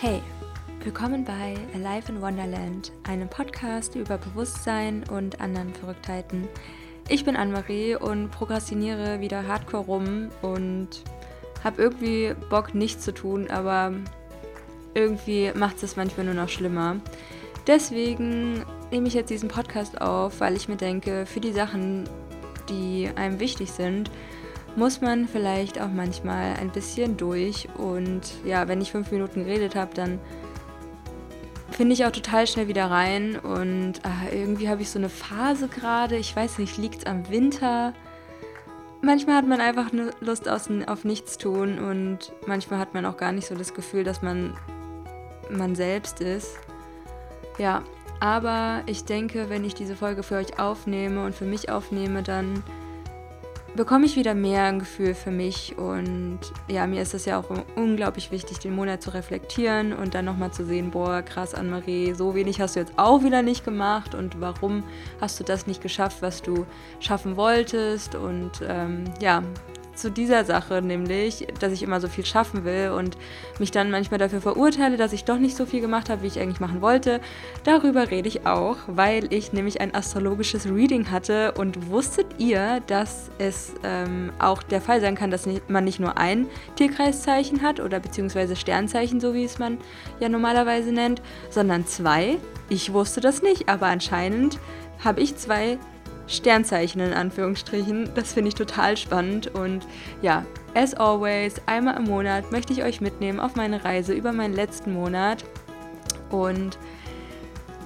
Hey, willkommen bei Alive in Wonderland, einem Podcast über Bewusstsein und anderen Verrücktheiten. Ich bin Anne-Marie und prokrastiniere wieder hardcore rum und habe irgendwie Bock, nichts zu tun, aber irgendwie macht es manchmal nur noch schlimmer. Deswegen nehme ich jetzt diesen Podcast auf, weil ich mir denke, für die Sachen, die einem wichtig sind, muss man vielleicht auch manchmal ein bisschen durch. Und ja, wenn ich fünf Minuten geredet habe, dann finde ich auch total schnell wieder rein. Und ah, irgendwie habe ich so eine Phase gerade. Ich weiß nicht, liegt es am Winter? Manchmal hat man einfach Lust auf nichts tun und manchmal hat man auch gar nicht so das Gefühl, dass man man selbst ist. Ja, aber ich denke, wenn ich diese Folge für euch aufnehme und für mich aufnehme, dann bekomme ich wieder mehr ein Gefühl für mich. Und ja, mir ist es ja auch unglaublich wichtig, den Monat zu reflektieren und dann nochmal zu sehen, boah, krass, Anne-Marie, so wenig hast du jetzt auch wieder nicht gemacht und warum hast du das nicht geschafft, was du schaffen wolltest. Und ähm, ja, zu dieser Sache, nämlich, dass ich immer so viel schaffen will und mich dann manchmal dafür verurteile, dass ich doch nicht so viel gemacht habe, wie ich eigentlich machen wollte. Darüber rede ich auch, weil ich nämlich ein astrologisches Reading hatte und wusstet ihr, dass es ähm, auch der Fall sein kann, dass man nicht nur ein Tierkreiszeichen hat oder beziehungsweise Sternzeichen, so wie es man ja normalerweise nennt, sondern zwei. Ich wusste das nicht, aber anscheinend habe ich zwei Sternzeichen in Anführungsstrichen. Das finde ich total spannend. Und ja, as always, einmal im Monat möchte ich euch mitnehmen auf meine Reise über meinen letzten Monat. Und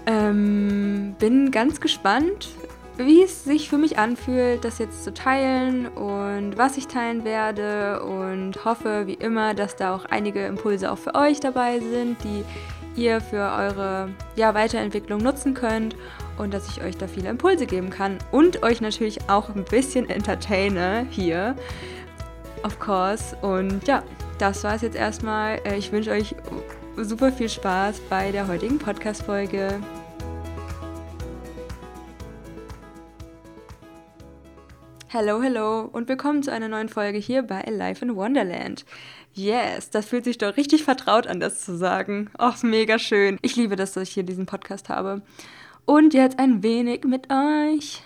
ähm, bin ganz gespannt, wie es sich für mich anfühlt, das jetzt zu teilen und was ich teilen werde. Und hoffe wie immer, dass da auch einige Impulse auch für euch dabei sind, die ihr für eure ja, Weiterentwicklung nutzen könnt und dass ich euch da viele Impulse geben kann und euch natürlich auch ein bisschen entertaine hier. Of course. Und ja, das war es jetzt erstmal. Äh, ich wünsche euch super viel Spaß bei der heutigen Podcast-Folge. Hallo, hallo und willkommen zu einer neuen Folge hier bei Life in Wonderland. Yes, das fühlt sich doch richtig vertraut an, das zu sagen. Och, mega schön. Ich liebe das, dass ich hier diesen Podcast habe und jetzt ein wenig mit euch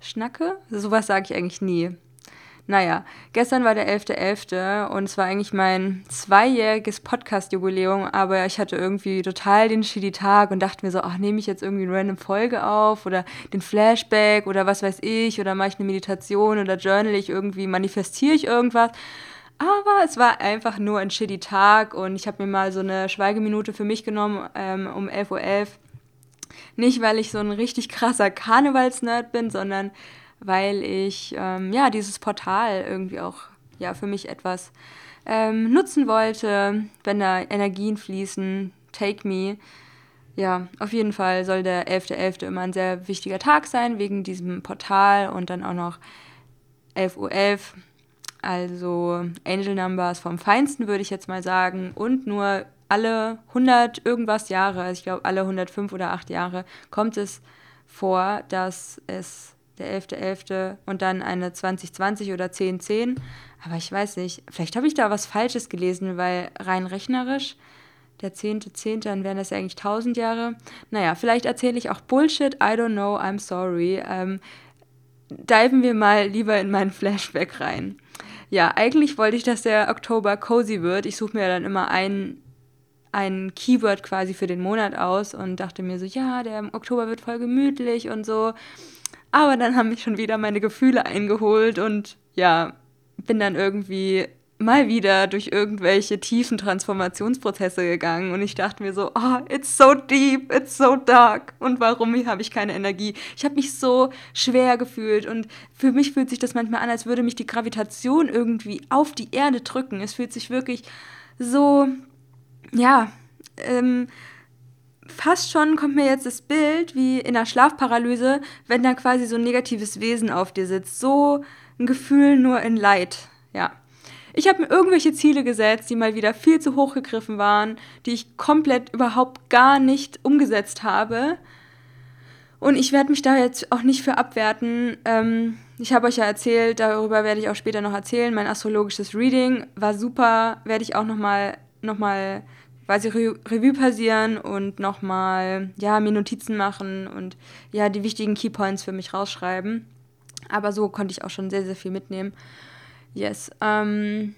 schnacke. Sowas sage ich eigentlich nie. Naja, gestern war der 11.11. .11. und es war eigentlich mein zweijähriges Podcast-Jubiläum, aber ich hatte irgendwie total den shitty Tag und dachte mir so, ach, nehme ich jetzt irgendwie eine random Folge auf oder den Flashback oder was weiß ich oder mache ich eine Meditation oder journal ich irgendwie, manifestiere ich irgendwas. Aber es war einfach nur ein shitty Tag und ich habe mir mal so eine Schweigeminute für mich genommen ähm, um 11.11 Uhr nicht, weil ich so ein richtig krasser Karnevalsnerd bin, sondern weil ich ähm, ja dieses Portal irgendwie auch ja für mich etwas ähm, nutzen wollte, wenn da Energien fließen. Take me. Ja, auf jeden Fall soll der 11.11. .11. immer ein sehr wichtiger Tag sein, wegen diesem Portal und dann auch noch 11.11 Uhr. .11. Also Angel Numbers vom Feinsten, würde ich jetzt mal sagen. Und nur alle 100 irgendwas Jahre, also ich glaube alle 105 oder 8 Jahre, kommt es vor, dass es der 11.11. .11. und dann eine 2020 oder 1010. Aber ich weiß nicht, vielleicht habe ich da was Falsches gelesen, weil rein rechnerisch der 10.10., 10., dann wären das ja eigentlich 1000 Jahre. Naja, vielleicht erzähle ich auch Bullshit, I don't know, I'm sorry. Ähm, diven wir mal lieber in meinen Flashback rein. Ja, eigentlich wollte ich, dass der Oktober cozy wird. Ich suche mir dann immer einen ein Keyword quasi für den Monat aus und dachte mir so, ja, der Oktober wird voll gemütlich und so. Aber dann haben mich schon wieder meine Gefühle eingeholt und ja, bin dann irgendwie mal wieder durch irgendwelche tiefen Transformationsprozesse gegangen und ich dachte mir so, oh, it's so deep, it's so dark und warum habe ich keine Energie? Ich habe mich so schwer gefühlt und für mich fühlt sich das manchmal an, als würde mich die Gravitation irgendwie auf die Erde drücken. Es fühlt sich wirklich so ja, ähm, fast schon kommt mir jetzt das Bild wie in der Schlafparalyse, wenn da quasi so ein negatives Wesen auf dir sitzt. So ein Gefühl nur in Leid, ja. Ich habe mir irgendwelche Ziele gesetzt, die mal wieder viel zu hoch gegriffen waren, die ich komplett überhaupt gar nicht umgesetzt habe. Und ich werde mich da jetzt auch nicht für abwerten. Ähm, ich habe euch ja erzählt, darüber werde ich auch später noch erzählen. Mein astrologisches Reading war super, werde ich auch noch mal, noch mal quasi Re Revue passieren und nochmal, ja, mir Notizen machen und ja, die wichtigen Keypoints für mich rausschreiben. Aber so konnte ich auch schon sehr, sehr viel mitnehmen. Yes. Ähm,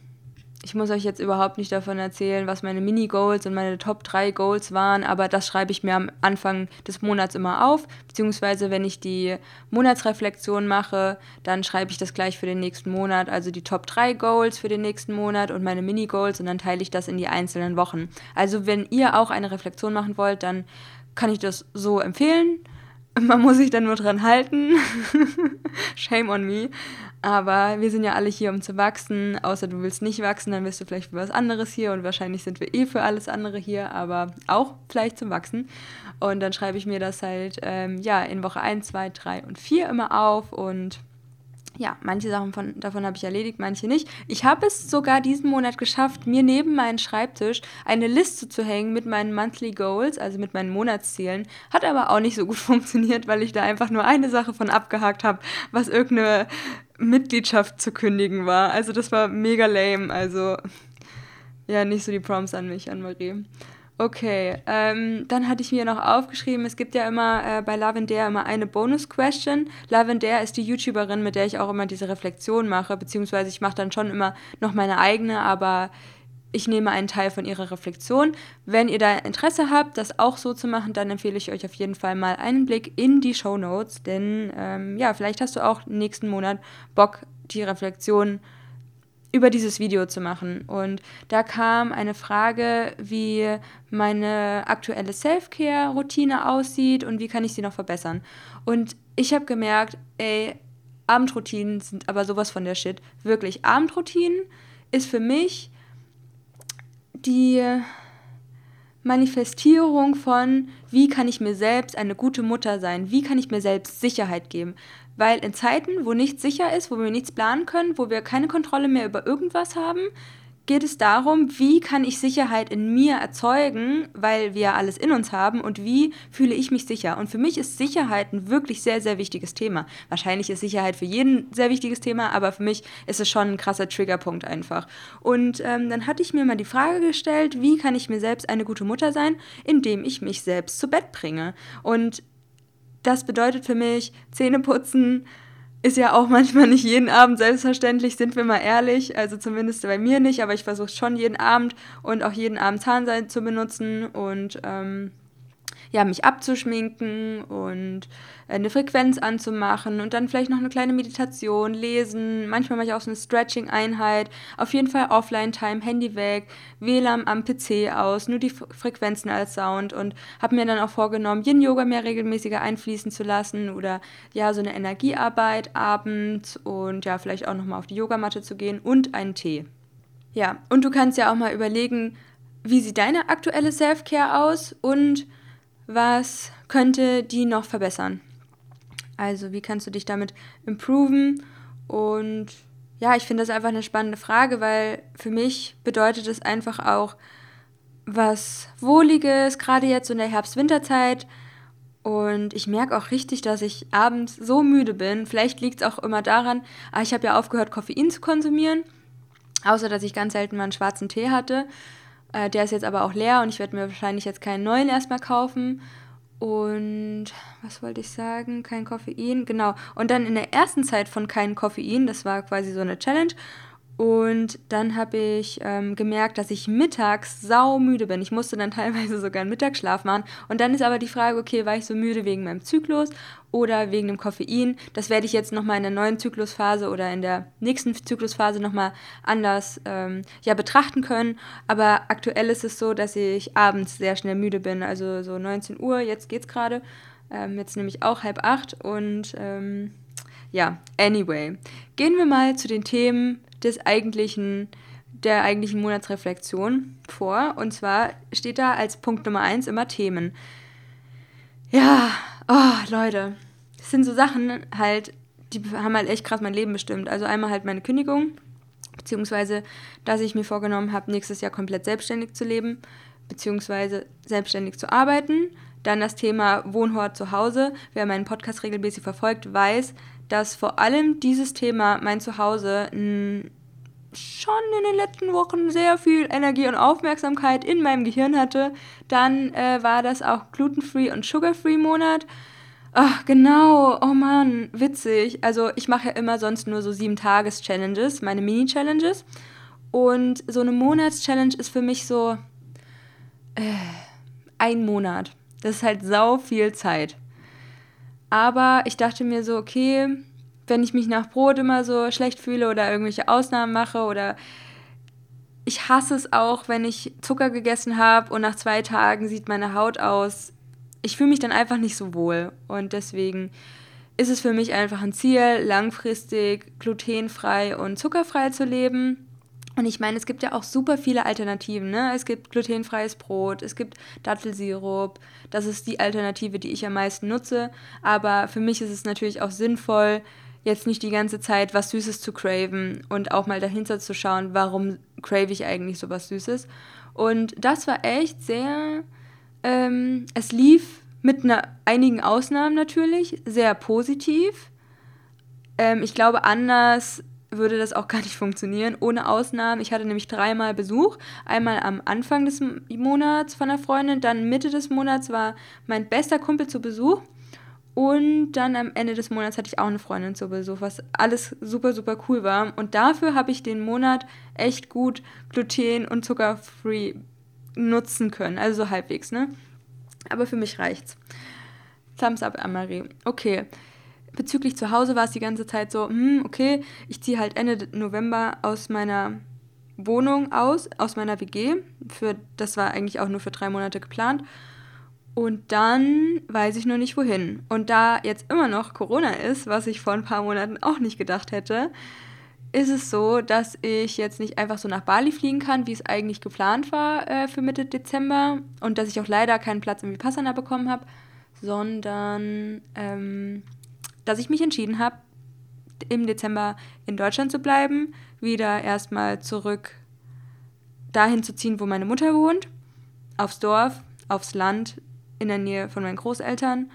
ich muss euch jetzt überhaupt nicht davon erzählen, was meine Mini-Goals und meine Top 3 Goals waren, aber das schreibe ich mir am Anfang des Monats immer auf. Beziehungsweise, wenn ich die Monatsreflexion mache, dann schreibe ich das gleich für den nächsten Monat, also die Top 3 Goals für den nächsten Monat und meine Mini-Goals und dann teile ich das in die einzelnen Wochen. Also, wenn ihr auch eine Reflexion machen wollt, dann kann ich das so empfehlen. Man muss sich dann nur dran halten. Shame on me. Aber wir sind ja alle hier, um zu wachsen. Außer du willst nicht wachsen, dann bist du vielleicht für was anderes hier. Und wahrscheinlich sind wir eh für alles andere hier, aber auch vielleicht zum Wachsen. Und dann schreibe ich mir das halt ähm, ja, in Woche 1, 2, 3 und 4 immer auf. Und ja, manche Sachen von, davon habe ich erledigt, manche nicht. Ich habe es sogar diesen Monat geschafft, mir neben meinen Schreibtisch eine Liste zu hängen mit meinen Monthly Goals, also mit meinen Monatszielen. Hat aber auch nicht so gut funktioniert, weil ich da einfach nur eine Sache von abgehakt habe, was irgendeine Mitgliedschaft zu kündigen war. Also das war mega lame. Also ja, nicht so die Prompts an mich, an Marie. Okay, ähm, dann hatte ich mir noch aufgeschrieben, es gibt ja immer äh, bei Lavender immer eine Bonus-Question. Lavender ist die YouTuberin, mit der ich auch immer diese Reflexion mache, beziehungsweise ich mache dann schon immer noch meine eigene, aber ich nehme einen Teil von ihrer Reflexion. Wenn ihr da Interesse habt, das auch so zu machen, dann empfehle ich euch auf jeden Fall mal einen Blick in die Show Notes, denn ähm, ja, vielleicht hast du auch nächsten Monat Bock, die Reflexion über dieses Video zu machen. Und da kam eine Frage, wie meine aktuelle Self-Care-Routine aussieht und wie kann ich sie noch verbessern. Und ich habe gemerkt, ey, Abendroutinen sind aber sowas von der Shit. Wirklich, Abendroutinen ist für mich die Manifestierung von, wie kann ich mir selbst eine gute Mutter sein, wie kann ich mir selbst Sicherheit geben. Weil in Zeiten, wo nichts sicher ist, wo wir nichts planen können, wo wir keine Kontrolle mehr über irgendwas haben, geht es darum, wie kann ich Sicherheit in mir erzeugen, weil wir alles in uns haben und wie fühle ich mich sicher. Und für mich ist Sicherheit ein wirklich sehr, sehr wichtiges Thema. Wahrscheinlich ist Sicherheit für jeden ein sehr wichtiges Thema, aber für mich ist es schon ein krasser Triggerpunkt einfach. Und ähm, dann hatte ich mir mal die Frage gestellt, wie kann ich mir selbst eine gute Mutter sein, indem ich mich selbst zu Bett bringe. Und das bedeutet für mich Zähne putzen, ist ja auch manchmal nicht jeden Abend selbstverständlich, sind wir mal ehrlich. Also zumindest bei mir nicht, aber ich versuche schon jeden Abend und auch jeden Abend Zahnseide zu benutzen und ähm, ja, mich abzuschminken und eine Frequenz anzumachen und dann vielleicht noch eine kleine Meditation, lesen. Manchmal mache ich auch so eine Stretching-Einheit. Auf jeden Fall Offline-Time, Handy weg, WLAN am PC aus, nur die Frequenzen als Sound und habe mir dann auch vorgenommen, Yin-Yoga mehr regelmäßiger einfließen zu lassen oder ja, so eine Energiearbeit abends und ja, vielleicht auch nochmal auf die Yogamatte zu gehen und einen Tee. Ja, und du kannst ja auch mal überlegen, wie sieht deine aktuelle Self-Care aus und was könnte die noch verbessern? Also wie kannst du dich damit improven? Und ja, ich finde das einfach eine spannende Frage, weil für mich bedeutet es einfach auch was Wohliges, gerade jetzt in der Herbst-Winterzeit. Und ich merke auch richtig, dass ich abends so müde bin. Vielleicht liegt es auch immer daran, ah, ich habe ja aufgehört, Koffein zu konsumieren. Außer, dass ich ganz selten mal einen schwarzen Tee hatte. Äh, der ist jetzt aber auch leer und ich werde mir wahrscheinlich jetzt keinen neuen erstmal kaufen. Und was wollte ich sagen? Kein Koffein, genau. Und dann in der ersten Zeit von kein Koffein, das war quasi so eine Challenge. Und dann habe ich ähm, gemerkt, dass ich mittags saumüde bin. Ich musste dann teilweise sogar einen Mittagsschlaf machen. Und dann ist aber die Frage, okay, war ich so müde wegen meinem Zyklus oder wegen dem Koffein? Das werde ich jetzt nochmal in der neuen Zyklusphase oder in der nächsten Zyklusphase nochmal anders ähm, ja, betrachten können. Aber aktuell ist es so, dass ich abends sehr schnell müde bin. Also so 19 Uhr, jetzt geht's gerade. Ähm, jetzt nämlich auch halb acht und ähm, ja, anyway. Gehen wir mal zu den Themen des eigentlichen, der eigentlichen Monatsreflexion vor. Und zwar steht da als Punkt Nummer eins immer Themen. Ja, oh, Leute, das sind so Sachen halt, die haben halt echt krass mein Leben bestimmt. Also einmal halt meine Kündigung, beziehungsweise, dass ich mir vorgenommen habe, nächstes Jahr komplett selbstständig zu leben, beziehungsweise selbstständig zu arbeiten. Dann das Thema Wohnort zu Hause. Wer meinen Podcast regelmäßig verfolgt, weiß, dass vor allem dieses Thema mein Zuhause schon in den letzten Wochen sehr viel Energie und Aufmerksamkeit in meinem Gehirn hatte, dann äh, war das auch Gluten-Free und Sugar-Free Monat. Ach, genau. Oh Mann, witzig. Also ich mache ja immer sonst nur so sieben Tages-Challenges, meine Mini-Challenges. Und so eine Monats-Challenge ist für mich so äh, ein Monat. Das ist halt sau viel Zeit. Aber ich dachte mir so, okay, wenn ich mich nach Brot immer so schlecht fühle oder irgendwelche Ausnahmen mache oder ich hasse es auch, wenn ich Zucker gegessen habe und nach zwei Tagen sieht meine Haut aus. Ich fühle mich dann einfach nicht so wohl. Und deswegen ist es für mich einfach ein Ziel, langfristig glutenfrei und zuckerfrei zu leben. Und ich meine, es gibt ja auch super viele Alternativen. Ne? Es gibt glutenfreies Brot, es gibt Dattelsirup. Das ist die Alternative, die ich am meisten nutze. Aber für mich ist es natürlich auch sinnvoll, jetzt nicht die ganze Zeit was Süßes zu craven und auch mal dahinter zu schauen, warum crave ich eigentlich so was Süßes. Und das war echt sehr. Ähm, es lief mit einer, einigen Ausnahmen natürlich sehr positiv. Ähm, ich glaube, anders würde das auch gar nicht funktionieren, ohne Ausnahmen. Ich hatte nämlich dreimal Besuch. Einmal am Anfang des Monats von einer Freundin, dann Mitte des Monats war mein bester Kumpel zu Besuch. Und dann am Ende des Monats hatte ich auch eine Freundin zu Besuch, was alles super, super cool war. Und dafür habe ich den Monat echt gut gluten- und zuckerfree nutzen können. Also so halbwegs, ne? Aber für mich reicht's. Thumbs up, Amarie. Okay bezüglich zu Hause war es die ganze Zeit so, hm, okay, ich ziehe halt Ende November aus meiner Wohnung aus, aus meiner WG. Für, das war eigentlich auch nur für drei Monate geplant. Und dann weiß ich noch nicht wohin. Und da jetzt immer noch Corona ist, was ich vor ein paar Monaten auch nicht gedacht hätte, ist es so, dass ich jetzt nicht einfach so nach Bali fliegen kann, wie es eigentlich geplant war äh, für Mitte Dezember. Und dass ich auch leider keinen Platz im Vipassana bekommen habe, sondern ähm, dass ich mich entschieden habe, im Dezember in Deutschland zu bleiben, wieder erstmal zurück dahin zu ziehen, wo meine Mutter wohnt, aufs Dorf, aufs Land, in der Nähe von meinen Großeltern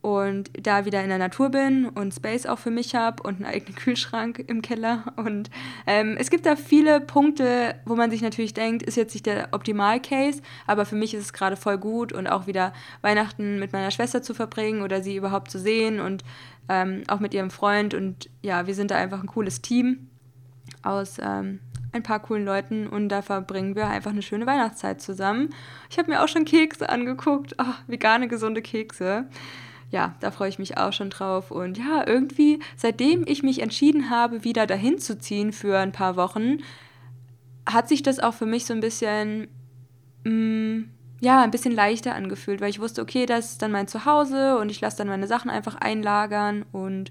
und da wieder in der Natur bin und Space auch für mich habe und einen eigenen Kühlschrank im Keller. Und ähm, es gibt da viele Punkte, wo man sich natürlich denkt, ist jetzt nicht der Optimal-Case, aber für mich ist es gerade voll gut und auch wieder Weihnachten mit meiner Schwester zu verbringen oder sie überhaupt zu sehen und ähm, auch mit ihrem Freund. Und ja, wir sind da einfach ein cooles Team aus ähm, ein paar coolen Leuten und da verbringen wir einfach eine schöne Weihnachtszeit zusammen. Ich habe mir auch schon Kekse angeguckt, oh, vegane, gesunde Kekse. Ja, da freue ich mich auch schon drauf. Und ja, irgendwie, seitdem ich mich entschieden habe, wieder dahin zu ziehen für ein paar Wochen, hat sich das auch für mich so ein bisschen mh, mm, ja, ein bisschen leichter angefühlt, weil ich wusste, okay, das ist dann mein Zuhause und ich lasse dann meine Sachen einfach einlagern und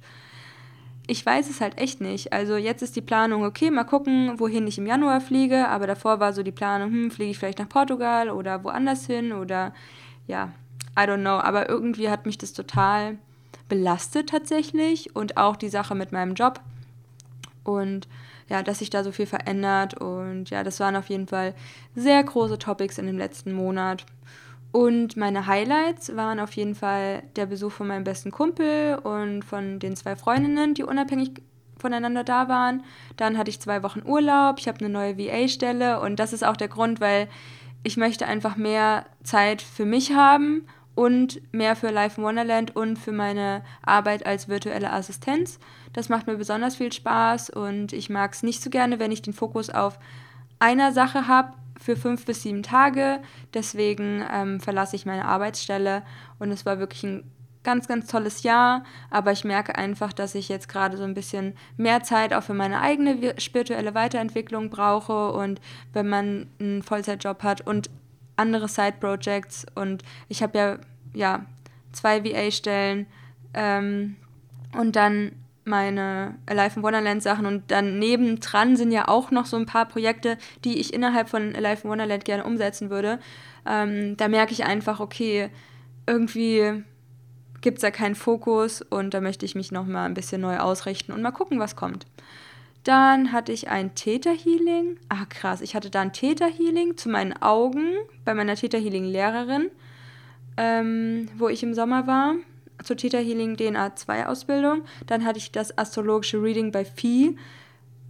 ich weiß es halt echt nicht. Also jetzt ist die Planung, okay, mal gucken, wohin ich im Januar fliege, aber davor war so die Planung, hm, fliege ich vielleicht nach Portugal oder woanders hin oder ja, I don't know, aber irgendwie hat mich das total belastet tatsächlich und auch die Sache mit meinem Job und ja, dass sich da so viel verändert. Und ja, das waren auf jeden Fall sehr große Topics in dem letzten Monat. Und meine Highlights waren auf jeden Fall der Besuch von meinem besten Kumpel und von den zwei Freundinnen, die unabhängig voneinander da waren. Dann hatte ich zwei Wochen Urlaub, ich habe eine neue VA-Stelle und das ist auch der Grund, weil ich möchte einfach mehr Zeit für mich haben und mehr für Life in Wonderland und für meine Arbeit als virtuelle Assistenz. Das macht mir besonders viel Spaß und ich mag es nicht so gerne, wenn ich den Fokus auf einer Sache habe für fünf bis sieben Tage. Deswegen ähm, verlasse ich meine Arbeitsstelle und es war wirklich ein ganz, ganz tolles Jahr, aber ich merke einfach, dass ich jetzt gerade so ein bisschen mehr Zeit auch für meine eigene spirituelle Weiterentwicklung brauche. Und wenn man einen Vollzeitjob hat und andere Side-Projects. Und ich habe ja, ja zwei VA-Stellen ähm, und dann meine Alive in Wonderland Sachen. Und dann nebendran sind ja auch noch so ein paar Projekte, die ich innerhalb von Alive in Wonderland gerne umsetzen würde. Ähm, da merke ich einfach, okay, irgendwie gibt es da keinen Fokus und da möchte ich mich nochmal ein bisschen neu ausrichten und mal gucken, was kommt. Dann hatte ich ein Theta-Healing. Ah, krass. Ich hatte da ein Theta-Healing zu meinen Augen bei meiner Theta-Healing-Lehrerin, ähm, wo ich im Sommer war. Zur Theta Healing DNA 2 Ausbildung. Dann hatte ich das astrologische Reading bei Vieh.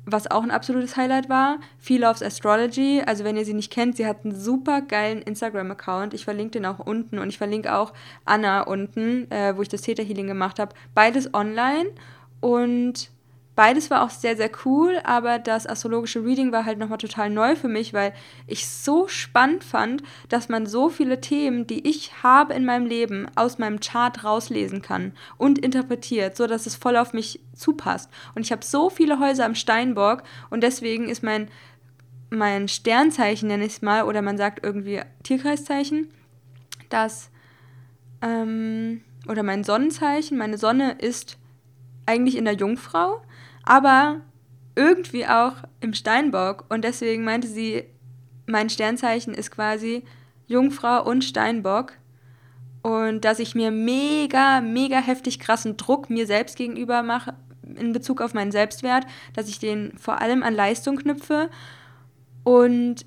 Was auch ein absolutes Highlight war, Feel Loves Astrology. Also wenn ihr sie nicht kennt, sie hat einen super geilen Instagram-Account. Ich verlinke den auch unten und ich verlinke auch Anna unten, äh, wo ich das Theta Healing gemacht habe. Beides online und Beides war auch sehr, sehr cool, aber das astrologische Reading war halt nochmal total neu für mich, weil ich so spannend fand, dass man so viele Themen, die ich habe in meinem Leben, aus meinem Chart rauslesen kann und interpretiert, so dass es voll auf mich zupasst. Und ich habe so viele Häuser am Steinbock und deswegen ist mein, mein Sternzeichen, nenne ich es mal, oder man sagt irgendwie Tierkreiszeichen, das, ähm, oder mein Sonnenzeichen, meine Sonne ist eigentlich in der Jungfrau aber irgendwie auch im Steinbock. Und deswegen meinte sie, mein Sternzeichen ist quasi Jungfrau und Steinbock. Und dass ich mir mega, mega heftig krassen Druck mir selbst gegenüber mache in Bezug auf meinen Selbstwert, dass ich den vor allem an Leistung knüpfe. Und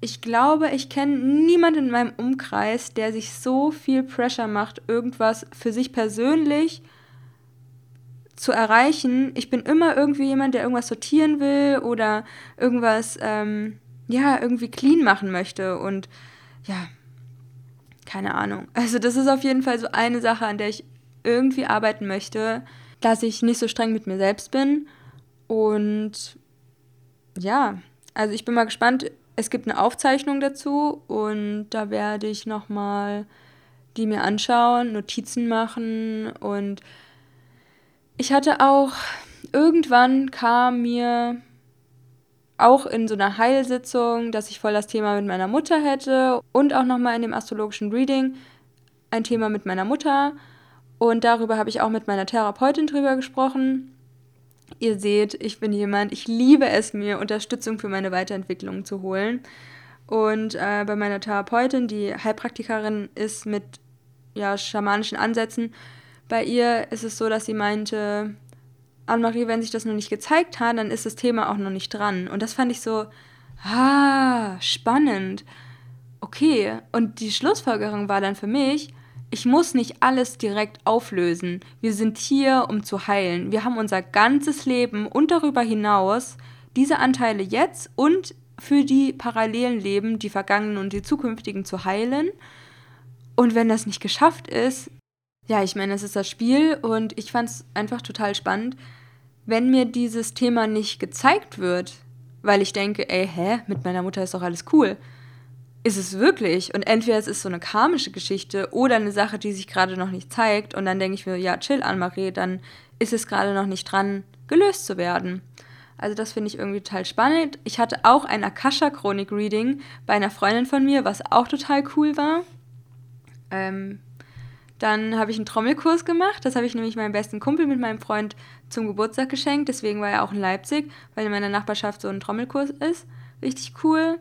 ich glaube, ich kenne niemanden in meinem Umkreis, der sich so viel Pressure macht, irgendwas für sich persönlich zu erreichen. Ich bin immer irgendwie jemand, der irgendwas sortieren will oder irgendwas, ähm, ja, irgendwie clean machen möchte. Und ja, keine Ahnung. Also das ist auf jeden Fall so eine Sache, an der ich irgendwie arbeiten möchte, dass ich nicht so streng mit mir selbst bin. Und ja, also ich bin mal gespannt. Es gibt eine Aufzeichnung dazu und da werde ich nochmal die mir anschauen, Notizen machen und ich hatte auch, irgendwann kam mir auch in so einer Heilsitzung, dass ich voll das Thema mit meiner Mutter hätte und auch nochmal in dem astrologischen Reading ein Thema mit meiner Mutter. Und darüber habe ich auch mit meiner Therapeutin drüber gesprochen. Ihr seht, ich bin jemand, ich liebe es mir, Unterstützung für meine Weiterentwicklung zu holen. Und äh, bei meiner Therapeutin, die Heilpraktikerin ist mit ja, schamanischen Ansätzen, bei ihr ist es so, dass sie meinte, Anne-Marie, wenn sich das noch nicht gezeigt hat, dann ist das Thema auch noch nicht dran. Und das fand ich so, ah, spannend. Okay, und die Schlussfolgerung war dann für mich, ich muss nicht alles direkt auflösen. Wir sind hier, um zu heilen. Wir haben unser ganzes Leben und darüber hinaus diese Anteile jetzt und für die parallelen Leben, die vergangenen und die zukünftigen zu heilen. Und wenn das nicht geschafft ist, ja, ich meine, es ist das Spiel und ich fand es einfach total spannend, wenn mir dieses Thema nicht gezeigt wird, weil ich denke, ey, hä, mit meiner Mutter ist doch alles cool. Ist es wirklich? Und entweder es ist so eine karmische Geschichte oder eine Sache, die sich gerade noch nicht zeigt und dann denke ich mir, ja, chill, Anne-Marie, dann ist es gerade noch nicht dran, gelöst zu werden. Also das finde ich irgendwie total spannend. Ich hatte auch ein Akasha-Chronik-Reading bei einer Freundin von mir, was auch total cool war. Ähm, dann habe ich einen Trommelkurs gemacht. Das habe ich nämlich meinem besten Kumpel mit meinem Freund zum Geburtstag geschenkt. Deswegen war er auch in Leipzig, weil in meiner Nachbarschaft so ein Trommelkurs ist. Richtig cool.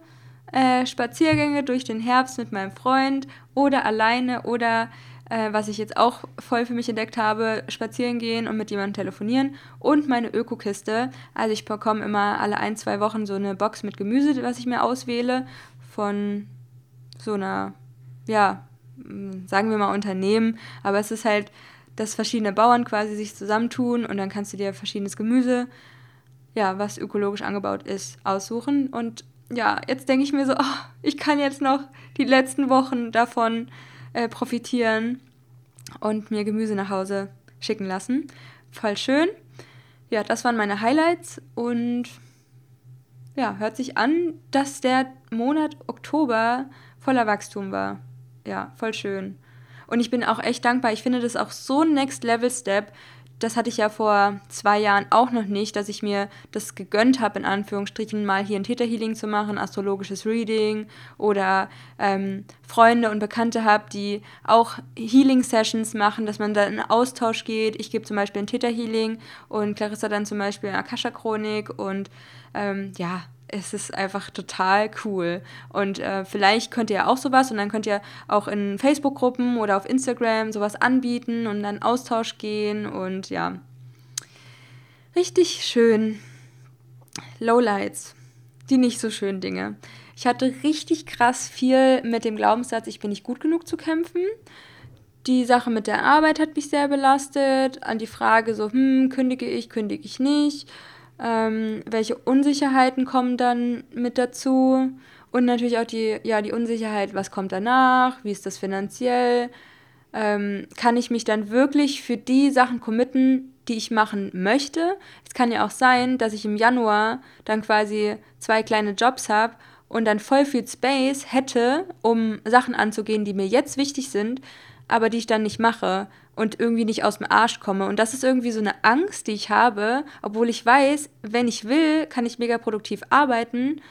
Äh, Spaziergänge durch den Herbst mit meinem Freund oder alleine oder äh, was ich jetzt auch voll für mich entdeckt habe, spazieren gehen und mit jemandem telefonieren und meine Ökokiste. Also ich bekomme immer alle ein, zwei Wochen so eine Box mit Gemüse, was ich mir auswähle von so einer, ja, sagen wir mal Unternehmen, aber es ist halt, dass verschiedene Bauern quasi sich zusammentun und dann kannst du dir verschiedenes Gemüse, ja, was ökologisch angebaut ist, aussuchen. Und ja, jetzt denke ich mir so, oh, ich kann jetzt noch die letzten Wochen davon äh, profitieren und mir Gemüse nach Hause schicken lassen. Voll schön. Ja, das waren meine Highlights und ja, hört sich an, dass der Monat Oktober voller Wachstum war ja, voll schön. Und ich bin auch echt dankbar. Ich finde das auch so ein Next-Level-Step. Das hatte ich ja vor zwei Jahren auch noch nicht, dass ich mir das gegönnt habe, in Anführungsstrichen, mal hier ein Theta-Healing zu machen, astrologisches Reading oder ähm, Freunde und Bekannte habe, die auch Healing-Sessions machen, dass man da in Austausch geht. Ich gebe zum Beispiel ein Theta-Healing und Clarissa dann zum Beispiel eine Akasha-Chronik und ähm, ja, es ist einfach total cool. Und äh, vielleicht könnt ihr auch sowas und dann könnt ihr auch in Facebook-Gruppen oder auf Instagram sowas anbieten und dann Austausch gehen und ja. Richtig schön. Lowlights. Die nicht so schönen Dinge. Ich hatte richtig krass viel mit dem Glaubenssatz, ich bin nicht gut genug zu kämpfen. Die Sache mit der Arbeit hat mich sehr belastet. An die Frage so, hm, kündige ich, kündige ich nicht Ähm, welche Unsicherheiten kommen dann mit dazu? Und natürlich auch die, ja, die Unsicherheit, was kommt danach, wie ist das finanziell? Ähm, kann ich mich dann wirklich für die Sachen committen, die ich machen möchte? Es kann ja auch sein, dass ich im Januar dann quasi zwei kleine Jobs habe und dann voll viel Space hätte, um Sachen anzugehen, die mir jetzt wichtig sind, aber die ich dann nicht mache und irgendwie nicht aus dem Arsch komme. Und das ist irgendwie so eine Angst, die ich habe, obwohl ich weiß, wenn ich will, kann ich mega produktiv arbeiten.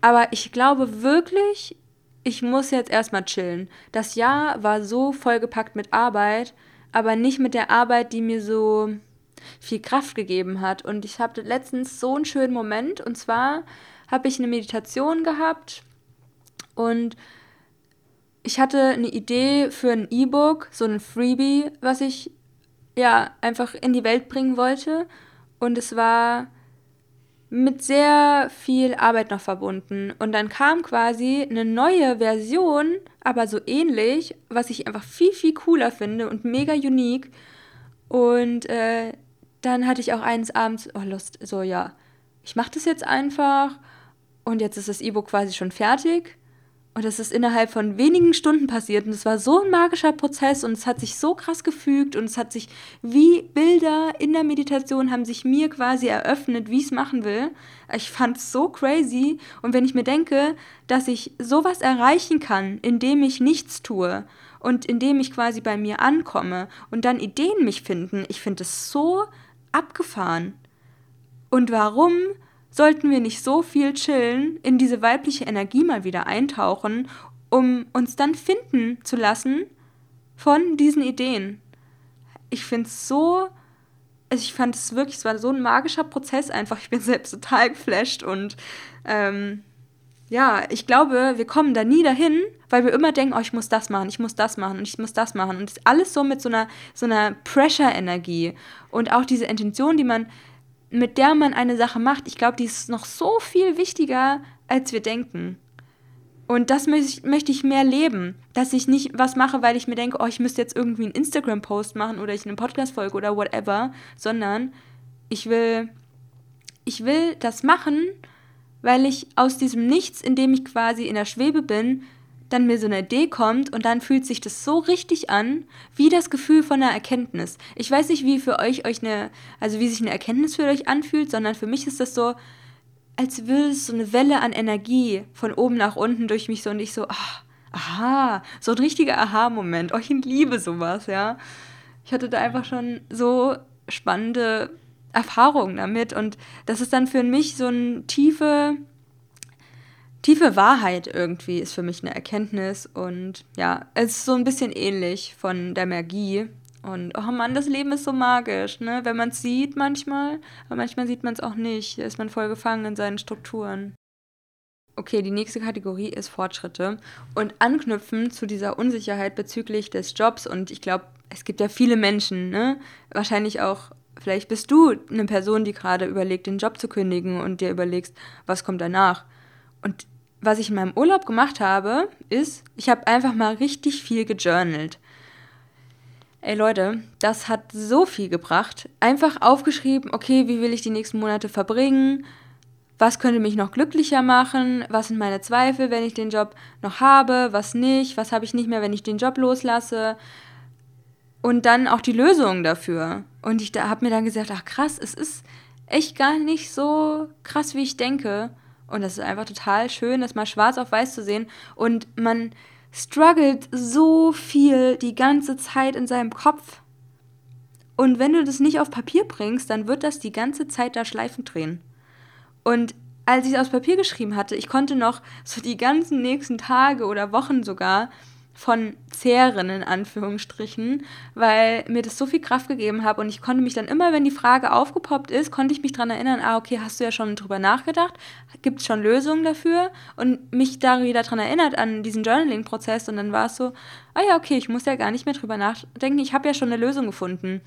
Aber ich glaube wirklich, ich muss jetzt erstmal chillen. Das Jahr war so vollgepackt mit Arbeit, aber nicht mit der Arbeit, die mir so viel Kraft gegeben hat. Und ich hatte letztens so einen schönen Moment. Und zwar habe ich eine Meditation gehabt und ich hatte eine Idee für ein E-Book, so ein Freebie, was ich ja einfach in die Welt bringen wollte. Und es war mit sehr viel Arbeit noch verbunden. Und dann kam quasi eine neue Version, aber so ähnlich, was ich einfach viel, viel cooler finde und mega unique. Und äh, dann hatte ich auch eines Abends, oh Lust, so ja, ich mache das jetzt einfach und jetzt ist das E-Book quasi schon fertig. Und das ist innerhalb von wenigen Stunden passiert. Und es war so ein magischer Prozess und es hat sich so krass gefügt und es hat sich wie Bilder in der Meditation haben sich mir quasi eröffnet, wie ich es machen will. Ich fand es so crazy. Und wenn ich mir denke, dass ich sowas erreichen kann, indem ich nichts tue und indem ich quasi bei mir ankomme und dann Ideen mich finden, ich finde es so abgefahren. Und warum sollten wir nicht so viel chillen, in diese weibliche Energie mal wieder eintauchen, um uns dann finden zu lassen von diesen Ideen. Ich finde es so, also ich fand es wirklich, es war so ein magischer Prozess einfach. Ich bin selbst total geflasht und ähm, ja, ich glaube, wir kommen da nie dahin, weil wir immer denken, oh, ich muss das machen, ich muss das machen und ich muss das machen. Und das ist alles so mit so einer, so einer Pressure-Energie. Und auch diese Intention, die man mit der man eine Sache macht, ich glaube, die ist noch so viel wichtiger, als wir denken. Und das möchte ich mehr leben, dass ich nicht was mache, weil ich mir denke, oh, ich müsste jetzt irgendwie einen Instagram-Post machen oder ich eine Podcast-Folge oder whatever, sondern ich will, ich will das machen, weil ich aus diesem Nichts, in dem ich quasi in der Schwebe bin, dann mir so eine Idee kommt und dann fühlt sich das so richtig an, wie das Gefühl von einer Erkenntnis. Ich weiß nicht, wie für euch euch eine, also wie sich eine Erkenntnis für euch anfühlt, sondern für mich ist das so, als würde es so eine Welle an Energie von oben nach unten durch mich so und ich so, ach, aha, so ein richtiger Aha-Moment. Oh, ich liebe sowas, ja. Ich hatte da einfach schon so spannende Erfahrungen damit und das ist dann für mich so eine tiefe tiefe Wahrheit irgendwie ist für mich eine Erkenntnis und ja, es ist so ein bisschen ähnlich von der Magie. Und oh Mann, das Leben ist so magisch, ne? Wenn man es sieht manchmal, aber manchmal sieht man es auch nicht. Da ist man voll gefangen in seinen Strukturen. Okay, die nächste Kategorie ist Fortschritte und anknüpfen zu dieser Unsicherheit bezüglich des Jobs. Und ich glaube, es gibt ja viele Menschen, ne? Wahrscheinlich auch, vielleicht bist du eine Person, die gerade überlegt, den Job zu kündigen und dir überlegst, was kommt danach. Und was ich in meinem Urlaub gemacht habe, ist, ich habe einfach mal richtig viel gejournalt. Ey Leute, das hat so viel gebracht. Einfach aufgeschrieben, okay, wie will ich die nächsten Monate verbringen? Was könnte mich noch glücklicher machen? Was sind meine Zweifel, wenn ich den Job noch habe? Was nicht? Was habe ich nicht mehr, wenn ich den Job loslasse? Und dann auch die Lösungen dafür. Und ich habe mir dann gesagt, ach krass, es ist echt gar nicht so krass, wie ich denke. Und das ist einfach total schön, das mal schwarz auf weiß zu sehen. Und man struggelt so viel die ganze Zeit in seinem Kopf. Und wenn du das nicht auf Papier bringst, dann wird das die ganze Zeit da Schleifen drehen. Und als ich es aus Papier geschrieben hatte, ich konnte noch so die ganzen nächsten Tage oder Wochen sogar von zehren, in Anführungsstrichen, weil mir das so viel Kraft gegeben hat und ich konnte mich dann immer, wenn die Frage aufgepoppt ist, konnte ich mich daran erinnern, ah, okay, hast du ja schon drüber nachgedacht, gibt es schon Lösungen dafür und mich da wieder daran erinnert an diesen Journaling-Prozess und dann war es so, ah ja, okay, ich muss ja gar nicht mehr drüber nachdenken, ich habe ja schon eine Lösung gefunden.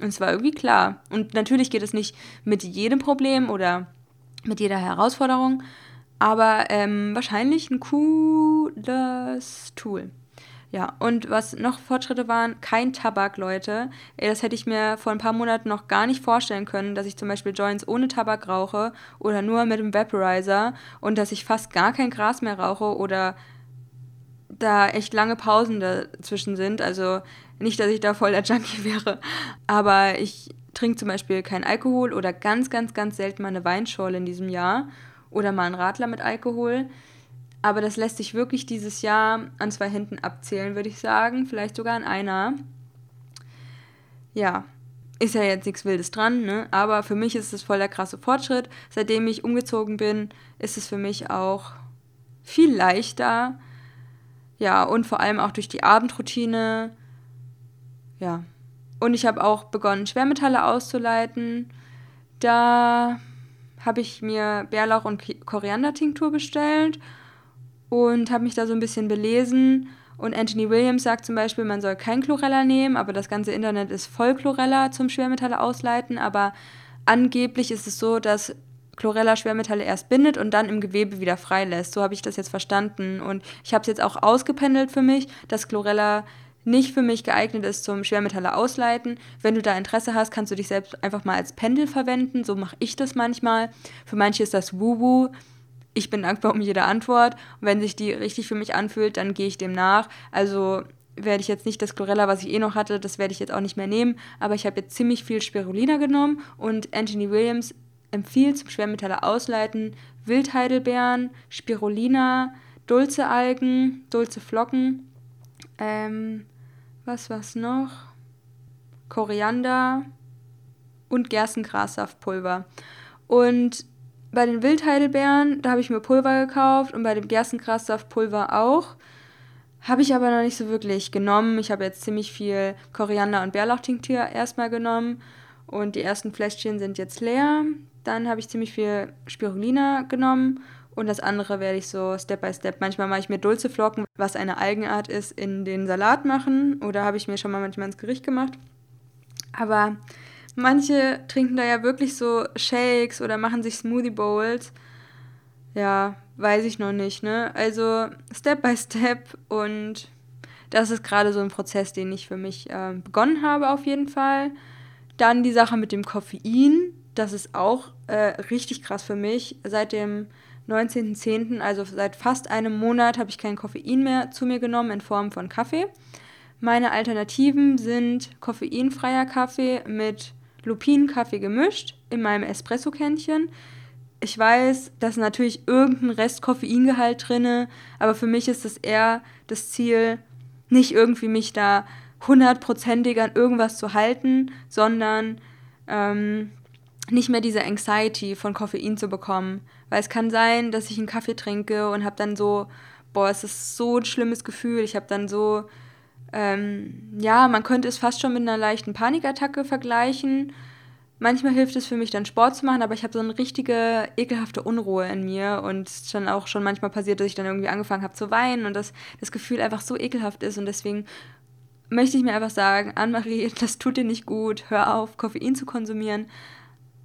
Und es war irgendwie klar. Und natürlich geht es nicht mit jedem Problem oder mit jeder Herausforderung, aber ähm, wahrscheinlich ein cooles Tool. Ja, und was noch Fortschritte waren, kein Tabak, Leute. Das hätte ich mir vor ein paar Monaten noch gar nicht vorstellen können, dass ich zum Beispiel Joints ohne Tabak rauche oder nur mit dem Vaporizer und dass ich fast gar kein Gras mehr rauche oder da echt lange Pausen dazwischen sind. Also nicht, dass ich da voll der Junkie wäre, aber ich trinke zum Beispiel keinen Alkohol oder ganz, ganz, ganz selten mal eine Weinschorle in diesem Jahr oder mal einen Radler mit Alkohol. Aber das lässt sich wirklich dieses Jahr an zwei Händen abzählen, würde ich sagen. Vielleicht sogar an einer. Ja, ist ja jetzt nichts Wildes dran, ne? Aber für mich ist es voll der krasse Fortschritt. Seitdem ich umgezogen bin, ist es für mich auch viel leichter. Ja, und vor allem auch durch die Abendroutine. Ja. Und ich habe auch begonnen, Schwermetalle auszuleiten. Da habe ich mir Bärlauch und Koriander-Tinktur bestellt und habe mich da so ein bisschen belesen. Und Anthony Williams sagt zum Beispiel, man soll kein Chlorella nehmen, aber das ganze Internet ist voll Chlorella zum Schwermetalle ausleiten. Aber angeblich ist es so, dass Chlorella Schwermetalle erst bindet und dann im Gewebe wieder freilässt. So habe ich das jetzt verstanden. Und ich habe es jetzt auch ausgependelt für mich, dass Chlorella nicht für mich geeignet ist zum Schwermetalle ausleiten. Wenn du da Interesse hast, kannst du dich selbst einfach mal als Pendel verwenden. So mache ich das manchmal. Für manche ist das Wubu ich bin dankbar um jede Antwort. Und wenn sich die richtig für mich anfühlt, dann gehe ich dem nach. Also werde ich jetzt nicht das Chlorella, was ich eh noch hatte, das werde ich jetzt auch nicht mehr nehmen. Aber ich habe jetzt ziemlich viel Spirulina genommen und Anthony Williams empfiehlt zum Schwermetalle ausleiten Wildheidelbeeren, Spirulina, Dulce-Algen, Dulce-Flocken, ähm, was war's noch? Koriander und Gerstengrassaftpulver. Und bei den Wildheidelbeeren, da habe ich mir Pulver gekauft und bei dem Gerstengrassaftpulver auch. Habe ich aber noch nicht so wirklich genommen. Ich habe jetzt ziemlich viel Koriander- und Bärlauchtinktur erstmal genommen und die ersten Fläschchen sind jetzt leer. Dann habe ich ziemlich viel Spirulina genommen und das andere werde ich so Step by Step. Manchmal mache ich mir Dulceflocken, was eine Algenart ist, in den Salat machen oder habe ich mir schon mal manchmal ins Gericht gemacht. Aber Manche trinken da ja wirklich so Shakes oder machen sich Smoothie Bowls. Ja, weiß ich noch nicht, ne? Also Step by Step und das ist gerade so ein Prozess, den ich für mich äh, begonnen habe auf jeden Fall. Dann die Sache mit dem Koffein, das ist auch äh, richtig krass für mich. Seit dem 19.10., also seit fast einem Monat, habe ich kein Koffein mehr zu mir genommen in Form von Kaffee. Meine Alternativen sind koffeinfreier Kaffee mit Lupinenkaffee gemischt in meinem Espresso-Kännchen. Ich weiß, da ist natürlich irgendein Rest Koffeingehalt drin, aber für mich ist es eher das Ziel, nicht irgendwie mich da hundertprozentig an irgendwas zu halten, sondern ähm, nicht mehr diese Anxiety von Koffein zu bekommen. Weil es kann sein, dass ich einen Kaffee trinke und habe dann so, boah, es ist so ein schlimmes Gefühl. Ich habe dann so ähm, ja, man könnte es fast schon mit einer leichten Panikattacke vergleichen. Manchmal hilft es für mich dann Sport zu machen, aber ich habe so eine richtige ekelhafte Unruhe in mir und es ist dann auch schon manchmal passiert, dass ich dann irgendwie angefangen habe zu weinen und das, das Gefühl einfach so ekelhaft ist und deswegen möchte ich mir einfach sagen, Anne-Marie, das tut dir nicht gut, hör auf, Koffein zu konsumieren,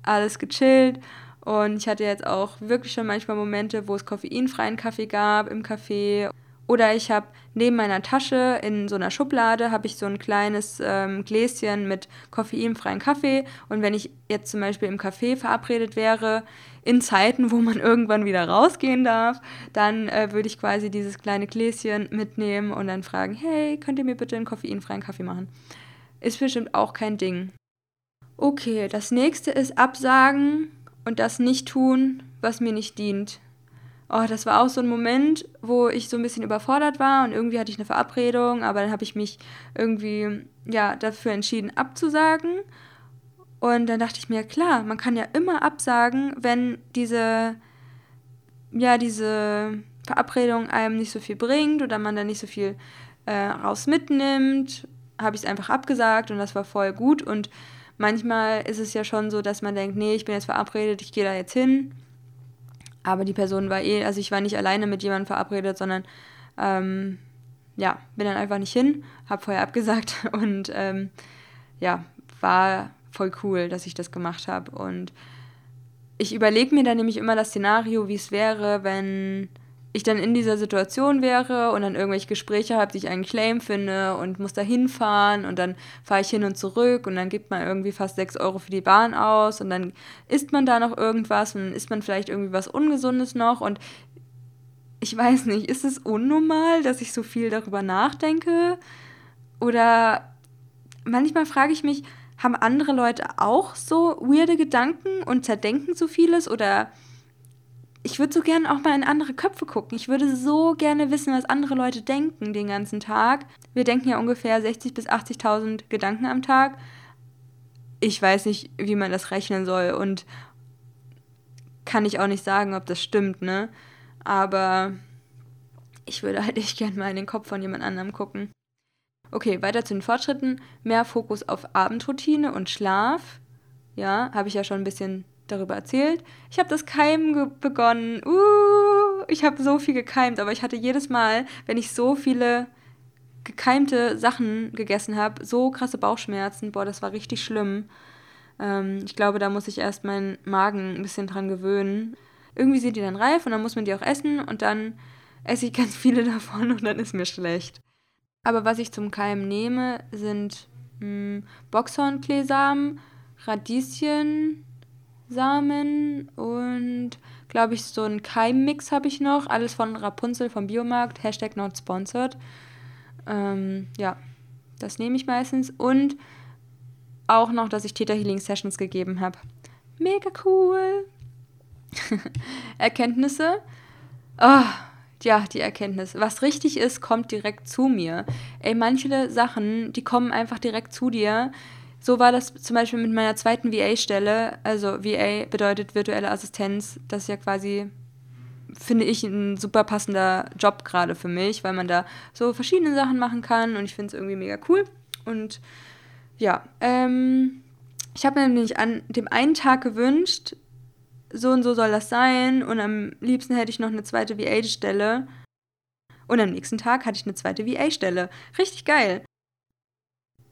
alles gechillt. Und ich hatte jetzt auch wirklich schon manchmal Momente, wo es koffeinfreien Kaffee gab im Café oder ich habe neben meiner Tasche in so einer Schublade habe ich so ein kleines ähm, Gläschen mit koffeinfreien Kaffee. Und wenn ich jetzt zum Beispiel im Café verabredet wäre, in Zeiten, wo man irgendwann wieder rausgehen darf, dann äh, würde ich quasi dieses kleine Gläschen mitnehmen und dann fragen, hey, könnt ihr mir bitte einen koffeinfreien Kaffee machen? Ist bestimmt auch kein Ding. Okay, das nächste ist absagen und das nicht tun, was mir nicht dient oh, das war auch so ein Moment, wo ich so ein bisschen überfordert war und irgendwie hatte ich eine Verabredung, aber dann habe ich mich irgendwie ja dafür entschieden abzusagen. Und dann dachte ich mir, klar, man kann ja immer absagen, wenn diese ja diese Verabredung einem nicht so viel bringt oder man da nicht so viel äh, raus mitnimmt, habe ich es einfach abgesagt und das war voll gut. Und manchmal ist es ja schon so, dass man denkt, nee, ich bin jetzt verabredet, ich gehe da jetzt hin aber die Person war eh, also ich war nicht alleine mit jemandem verabredet, sondern ähm, ja, bin dann einfach nicht hin, habe vorher abgesagt und ähm, ja, war voll cool, dass ich das gemacht habe. Und ich überlege mir dann nämlich immer das Szenario, wie es wäre, wenn ich dann in dieser Situation wäre und dann irgendwelche Gespräche habe, die ich eigentlich lame finde und muss da hinfahren und dann fahre ich hin und zurück und dann gibt man irgendwie fast 6 Euro für die Bahn aus und dann isst man da noch irgendwas und dann isst man vielleicht irgendwie was Ungesundes noch und ich weiß nicht, ist es unnormal, dass ich so viel darüber nachdenke? Oder manchmal frage ich mich, haben andere Leute auch so weirde Gedanken und zerdenken so vieles? Oder ich würde so gerne auch mal in andere Köpfe gucken. Ich würde so gerne wissen, was andere Leute denken den ganzen Tag. Wir denken ja ungefähr 60.000 bis 80.000 Gedanken am Tag. Ich weiß nicht, wie man das rechnen soll und kann ich auch nicht sagen, ob das stimmt, ne? Aber ich würde halt echt gerne mal in den Kopf von jemand anderem gucken. Okay, weiter zu den Fortschritten. Mehr Fokus auf Abendroutine und Schlaf. Ja, habe ich ja schon ein bisschen darüber erzählt. Ich habe das Keimen begonnen. Uh, ich habe so viel gekeimt, aber ich hatte jedes Mal, wenn ich so viele gekeimte Sachen gegessen habe, so krasse Bauchschmerzen. Boah, das war richtig schlimm. Ähm, ich glaube, da muss ich erst meinen Magen ein bisschen dran gewöhnen. Irgendwie sind die dann reif und dann muss man die auch essen und dann esse ich ganz viele davon und dann ist mir schlecht. Aber was ich zum Keimen nehme, sind hm, Boxhornkleesamen, Radieschen, Samen und glaube ich so einen Keimmix habe ich noch. Alles von Rapunzel vom Biomarkt. Hashtag not sponsored. Ähm, ja, das nehme ich meistens. Und auch noch, dass ich Theta Healing Sessions gegeben habe. Mega cool. Erkenntnisse. Oh, ja, die Erkenntnis. Was richtig ist, kommt direkt zu mir. Ey, manche Sachen, die kommen einfach direkt zu dir so war das zum Beispiel mit meiner zweiten VA-Stelle. Also VA bedeutet virtuelle Assistenz. Das ist ja quasi, finde ich, ein super passender Job gerade für mich, weil man da so verschiedene Sachen machen kann und ich finde es irgendwie mega cool. Und ja, ähm, ich habe mir nämlich an dem einen Tag gewünscht, so und so soll das sein und am liebsten hätte ich noch eine zweite VA-Stelle. Und am nächsten Tag hatte ich eine zweite VA-Stelle. Richtig geil.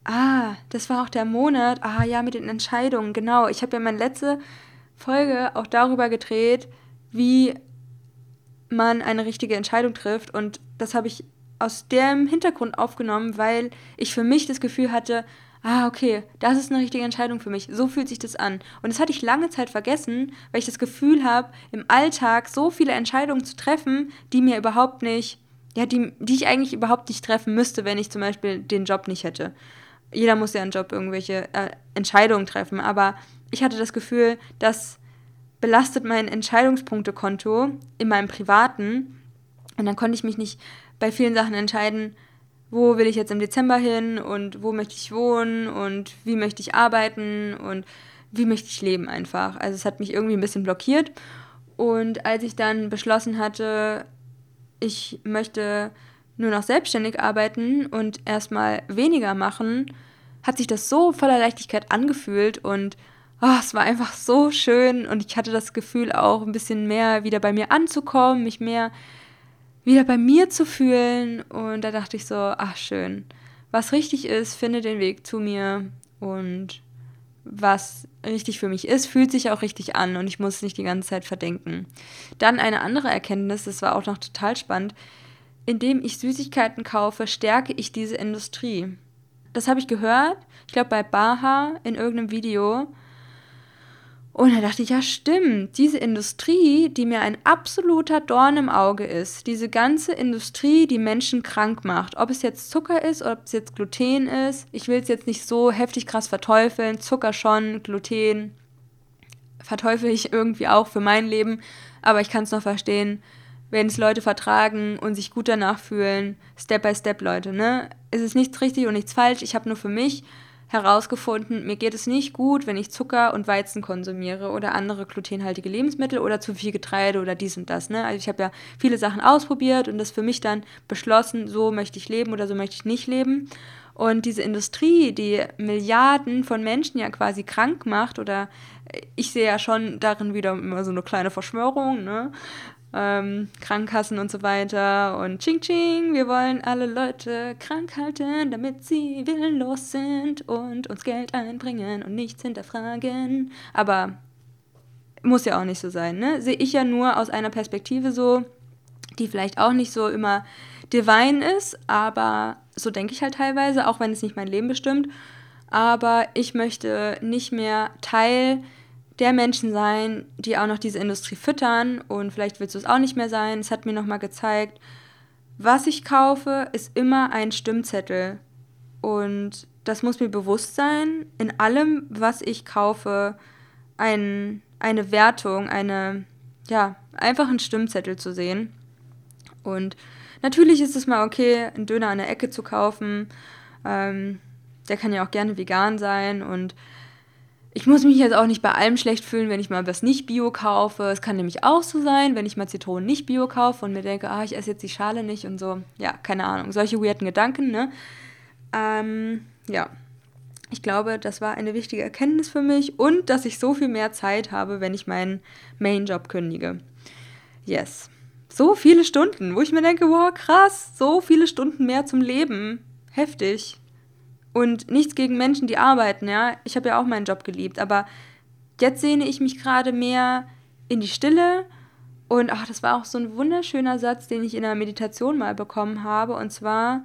Ah, das war auch der Monat. Ah ja, mit den Entscheidungen, genau. Ich habe ja meine letzte Folge auch darüber gedreht, wie man eine richtige Entscheidung trifft. Und das habe ich aus dem Hintergrund aufgenommen, weil ich für mich das Gefühl hatte, ah, okay, das ist eine richtige Entscheidung für mich. So fühlt sich das an. Und das hatte ich lange Zeit vergessen, weil ich das Gefühl habe, im Alltag so viele Entscheidungen zu treffen, die mir überhaupt nicht, ja, die, die ich eigentlich überhaupt nicht treffen müsste, wenn ich zum Beispiel den Job nicht hätte jeder muss ja einen Job irgendwelche äh, Entscheidungen treffen, aber ich hatte das Gefühl, das belastet mein Entscheidungspunktekonto in meinem privaten und dann konnte ich mich nicht bei vielen Sachen entscheiden, wo will ich jetzt im Dezember hin und wo möchte ich wohnen und wie möchte ich arbeiten und wie möchte ich leben einfach. Also es hat mich irgendwie ein bisschen blockiert und als ich dann beschlossen hatte, ich möchte nur noch selbstständig arbeiten und erstmal weniger machen, hat sich das so voller Leichtigkeit angefühlt und oh, es war einfach so schön und ich hatte das Gefühl auch ein bisschen mehr wieder bei mir anzukommen, mich mehr wieder bei mir zu fühlen und da dachte ich so, ach schön, was richtig ist, finde den Weg zu mir und was richtig für mich ist, fühlt sich auch richtig an und ich muss es nicht die ganze Zeit verdenken. Dann eine andere Erkenntnis, das war auch noch total spannend, indem ich Süßigkeiten kaufe, stärke ich diese Industrie. Das habe ich gehört, ich glaube bei Baha in irgendeinem Video. Und da dachte ich, ja stimmt, diese Industrie, die mir ein absoluter Dorn im Auge ist, diese ganze Industrie, die Menschen krank macht, ob es jetzt Zucker ist, ob es jetzt Gluten ist, ich will es jetzt nicht so heftig krass verteufeln, Zucker schon, Gluten verteufel ich irgendwie auch für mein Leben, aber ich kann es noch verstehen, wenn es Leute vertragen und sich gut danach fühlen, Step by Step, Leute, ne? Es ist nichts richtig und nichts falsch. Ich habe nur für mich herausgefunden, mir geht es nicht gut, wenn ich Zucker und Weizen konsumiere oder andere glutenhaltige Lebensmittel oder zu viel Getreide oder dies und das. Ne? Also ich habe ja viele Sachen ausprobiert und das für mich dann beschlossen, so möchte ich leben oder so möchte ich nicht leben. Und diese Industrie, die Milliarden von Menschen ja quasi krank macht, oder ich sehe ja schon darin wieder immer so eine kleine Verschwörung, ne? Ähm, Krankenkassen und so weiter. Und Ching Ching, wir wollen alle Leute krank halten, damit sie willenlos sind und uns Geld einbringen und nichts hinterfragen. Aber muss ja auch nicht so sein, ne? Sehe ich ja nur aus einer Perspektive so, die vielleicht auch nicht so immer divine ist, aber so denke ich halt teilweise, auch wenn es nicht mein Leben bestimmt. Aber ich möchte nicht mehr Teil der Menschen sein, die auch noch diese Industrie füttern und vielleicht willst du es auch nicht mehr sein. Es hat mir nochmal gezeigt, was ich kaufe, ist immer ein Stimmzettel. Und das muss mir bewusst sein, in allem, was ich kaufe, ein, eine Wertung, eine, ja, einfach einen Stimmzettel zu sehen. Und natürlich ist es mal okay, einen Döner an der Ecke zu kaufen. Ähm, der kann ja auch gerne vegan sein und ich muss mich jetzt auch nicht bei allem schlecht fühlen, wenn ich mal was nicht Bio kaufe. Es kann nämlich auch so sein, wenn ich mal Zitronen nicht Bio kaufe und mir denke, ah, ich esse jetzt die Schale nicht und so. Ja, keine Ahnung. Solche weirden Gedanken, ne? Ähm, ja. Ich glaube, das war eine wichtige Erkenntnis für mich und dass ich so viel mehr Zeit habe, wenn ich meinen Main-Job kündige. Yes. So viele Stunden, wo ich mir denke, wow, krass, so viele Stunden mehr zum Leben. Heftig. Und nichts gegen Menschen, die arbeiten, ja. Ich habe ja auch meinen Job geliebt, aber jetzt sehne ich mich gerade mehr in die Stille. Und ach, das war auch so ein wunderschöner Satz, den ich in einer Meditation mal bekommen habe. Und zwar,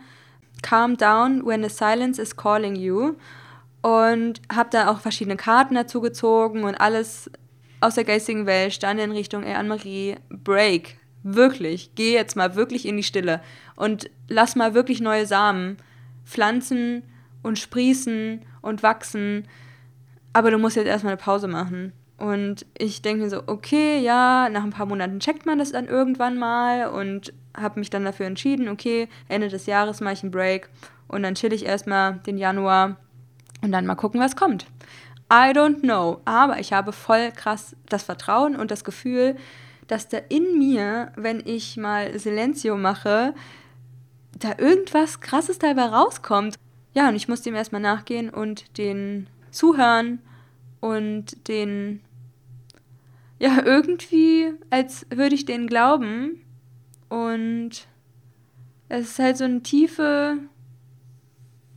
calm down when the silence is calling you. Und habe da auch verschiedene Karten dazu gezogen und alles aus der geistigen Welt stand in Richtung, ey, Anne-Marie, break. Wirklich. Geh jetzt mal wirklich in die Stille. Und lass mal wirklich neue Samen pflanzen und sprießen und wachsen, aber du musst jetzt erstmal eine Pause machen. Und ich denke mir so, okay, ja, nach ein paar Monaten checkt man das dann irgendwann mal und habe mich dann dafür entschieden, okay, Ende des Jahres mache ich einen Break und dann chill ich erstmal den Januar und dann mal gucken, was kommt. I don't know, aber ich habe voll krass das Vertrauen und das Gefühl, dass da in mir, wenn ich mal Silencio mache, da irgendwas Krasses dabei rauskommt ja, und ich musste ihm erstmal nachgehen und den zuhören und den, ja, irgendwie, als würde ich den glauben. Und es ist halt so eine tiefe,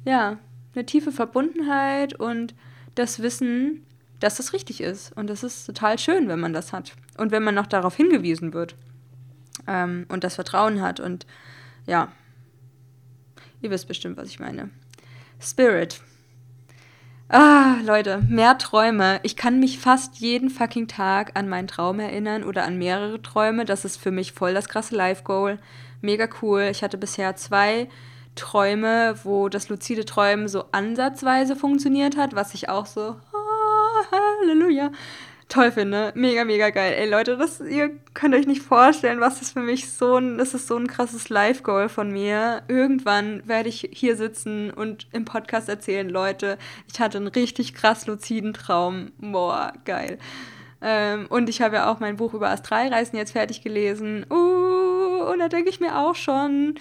ja, eine tiefe Verbundenheit und das Wissen, dass das richtig ist. Und das ist total schön, wenn man das hat. Und wenn man noch darauf hingewiesen wird. Ähm, und das Vertrauen hat. Und ja, ihr wisst bestimmt, was ich meine. Spirit. Ah, Leute, mehr Träume. Ich kann mich fast jeden fucking Tag an meinen Traum erinnern oder an mehrere Träume. Das ist für mich voll das krasse Life-Goal. Mega cool. Ich hatte bisher zwei Träume, wo das luzide Träumen so ansatzweise funktioniert hat, was ich auch so, ah, Halleluja, toll finde. Mega, mega geil. Ey Leute, das, ihr könnt euch nicht vorstellen, was das für mich so ein, das ist so ein krasses Live-Goal von mir. Irgendwann werde ich hier sitzen und im Podcast erzählen, Leute, ich hatte einen richtig krass luziden Traum. Boah, geil. Ähm, und ich habe ja auch mein Buch über Astralreisen jetzt fertig gelesen. Uh, und da denke ich mir auch schon,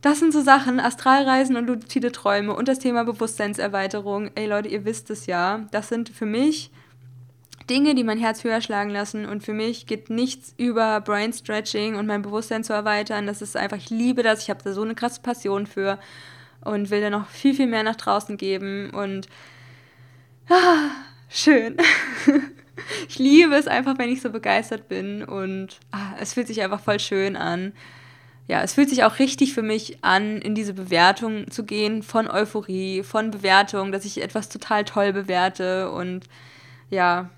das sind so Sachen, Astralreisen und luzide Träume und das Thema Bewusstseinserweiterung. Ey Leute, ihr wisst es ja. Das sind für mich Dinge, die mein Herz höher schlagen lassen. Und für mich geht nichts über Brain Stretching und mein Bewusstsein zu erweitern. Das ist einfach, ich liebe das. Ich habe da so eine krasse Passion für und will da noch viel, viel mehr nach draußen geben. Und ah, schön. ich liebe es einfach, wenn ich so begeistert bin. Und ah, es fühlt sich einfach voll schön an. Ja, es fühlt sich auch richtig für mich an, in diese Bewertung zu gehen von Euphorie, von Bewertung, dass ich etwas total toll bewerte und ja,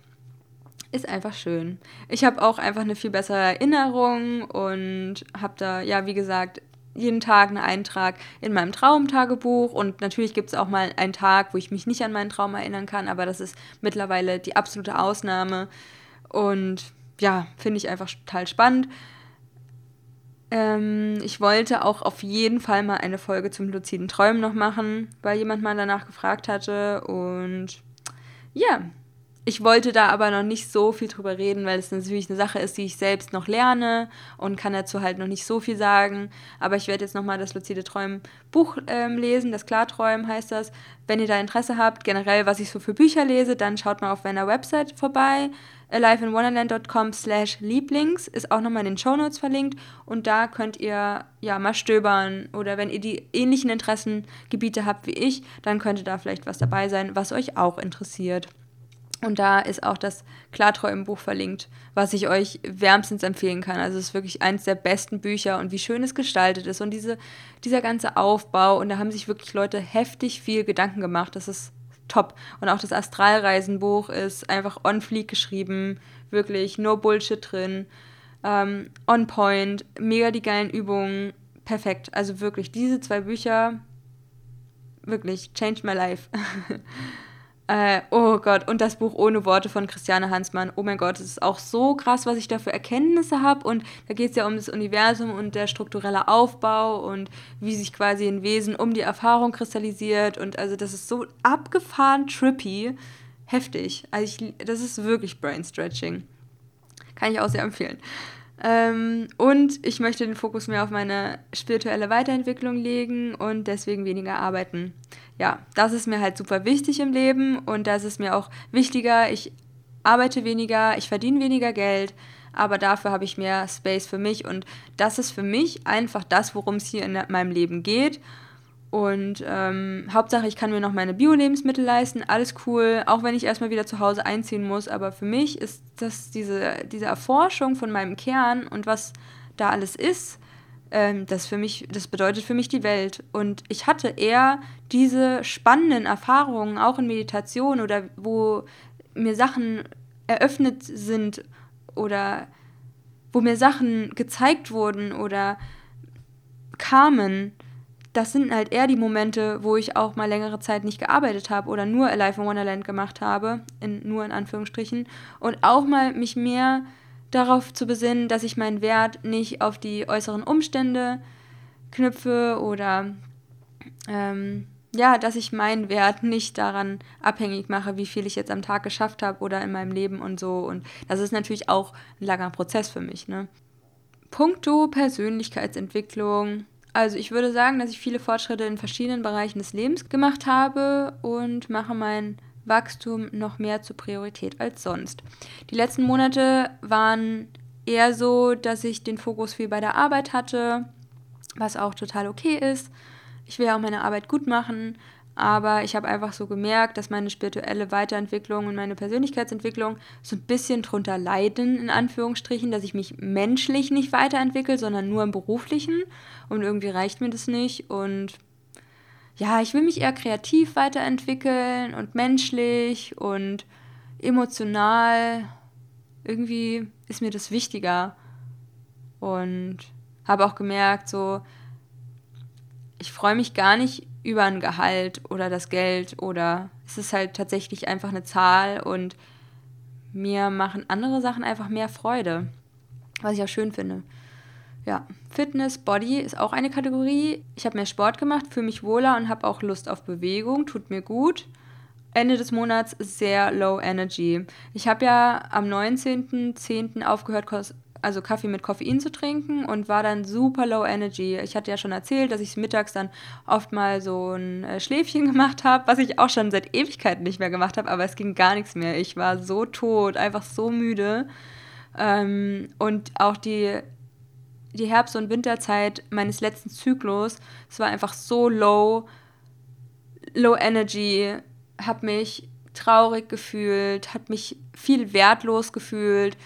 ist einfach schön. Ich habe auch einfach eine viel bessere Erinnerung und habe da, ja, wie gesagt, jeden Tag einen Eintrag in meinem Traumtagebuch und natürlich gibt es auch mal einen Tag, wo ich mich nicht an meinen Traum erinnern kann, aber das ist mittlerweile die absolute Ausnahme und ja, finde ich einfach total spannend. Ähm, ich wollte auch auf jeden Fall mal eine Folge zum luziden Träumen noch machen, weil jemand mal danach gefragt hatte und ja, ich wollte da aber noch nicht so viel drüber reden, weil es natürlich eine Sache ist, die ich selbst noch lerne und kann dazu halt noch nicht so viel sagen. Aber ich werde jetzt nochmal das Luzide Träumen Buch ähm, lesen, das Klarträumen heißt das. Wenn ihr da Interesse habt, generell, was ich so für Bücher lese, dann schaut mal auf meiner Website vorbei. aliveinwonderland.com slash Lieblings ist auch nochmal in den Shownotes verlinkt und da könnt ihr ja mal stöbern oder wenn ihr die ähnlichen Interessengebiete habt wie ich, dann könnte da vielleicht was dabei sein, was euch auch interessiert. Und da ist auch das Klartreu im Buch verlinkt, was ich euch wärmstens empfehlen kann. Also es ist wirklich eines der besten Bücher und wie schön es gestaltet ist und diese, dieser ganze Aufbau. Und da haben sich wirklich Leute heftig viel Gedanken gemacht. Das ist top. Und auch das Astralreisenbuch ist einfach on fleek geschrieben. Wirklich, no Bullshit drin. Ähm, on point, mega die geilen Übungen. Perfekt. Also wirklich, diese zwei Bücher, wirklich, changed my life. Äh, oh Gott, und das Buch Ohne Worte von Christiane Hansmann. Oh mein Gott, es ist auch so krass, was ich da für Erkenntnisse habe. Und da geht es ja um das Universum und der strukturelle Aufbau und wie sich quasi ein Wesen um die Erfahrung kristallisiert. Und also das ist so abgefahren trippy. Heftig. Also ich, das ist wirklich Brain Stretching. Kann ich auch sehr empfehlen. Ähm, und ich möchte den Fokus mehr auf meine spirituelle Weiterentwicklung legen und deswegen weniger arbeiten. Ja, das ist mir halt super wichtig im Leben und das ist mir auch wichtiger. Ich arbeite weniger, ich verdiene weniger Geld, aber dafür habe ich mehr Space für mich und das ist für mich einfach das, worum es hier in meinem Leben geht. Und ähm, Hauptsache, ich kann mir noch meine Bio-Lebensmittel leisten, alles cool, auch wenn ich erstmal wieder zu Hause einziehen muss. Aber für mich ist das diese, diese Erforschung von meinem Kern und was da alles ist, ähm, das für mich, das bedeutet für mich die Welt. Und ich hatte eher diese spannenden Erfahrungen, auch in Meditation oder wo mir Sachen eröffnet sind oder wo mir Sachen gezeigt wurden oder kamen das sind halt eher die Momente, wo ich auch mal längere Zeit nicht gearbeitet habe oder nur Alive in Wonderland gemacht habe, in, nur in Anführungsstrichen, und auch mal mich mehr darauf zu besinnen, dass ich meinen Wert nicht auf die äußeren Umstände knüpfe oder ähm, ja, dass ich meinen Wert nicht daran abhängig mache, wie viel ich jetzt am Tag geschafft habe oder in meinem Leben und so. Und das ist natürlich auch ein langer Prozess für mich. Ne? Punkto Persönlichkeitsentwicklung also ich würde sagen, dass ich viele Fortschritte in verschiedenen Bereichen des Lebens gemacht habe und mache mein Wachstum noch mehr zur Priorität als sonst. Die letzten Monate waren eher so, dass ich den Fokus viel bei der Arbeit hatte, was auch total okay ist. Ich will ja auch meine Arbeit gut machen, aber ich habe einfach so gemerkt, dass meine spirituelle Weiterentwicklung und meine Persönlichkeitsentwicklung so ein bisschen drunter leiden, in Anführungsstrichen, dass ich mich menschlich nicht weiterentwickle, sondern nur im beruflichen und irgendwie reicht mir das nicht und ja, ich will mich eher kreativ weiterentwickeln und menschlich und emotional. Irgendwie ist mir das wichtiger und habe auch gemerkt, so, ich freue mich gar nicht über ein Gehalt oder das Geld oder es ist halt tatsächlich einfach eine Zahl und mir machen andere Sachen einfach mehr Freude, was ich auch schön finde. Ja, Fitness, Body ist auch eine Kategorie. Ich habe mehr Sport gemacht, fühle mich wohler und habe auch Lust auf Bewegung, tut mir gut. Ende des Monats sehr low energy. Ich habe ja am 19.10. aufgehört, also Kaffee mit Koffein zu trinken und war dann super low energy. Ich hatte ja schon erzählt, dass ich mittags dann oft mal so ein äh, Schläfchen gemacht habe, was ich auch schon seit Ewigkeiten nicht mehr gemacht habe, aber es ging gar nichts mehr. Ich war so tot, einfach so müde. Ähm, und auch die, die Herbst- und Winterzeit meines letzten Zyklus, es war einfach so low, low energy, habe mich traurig gefühlt, hat mich viel wertlos gefühlt.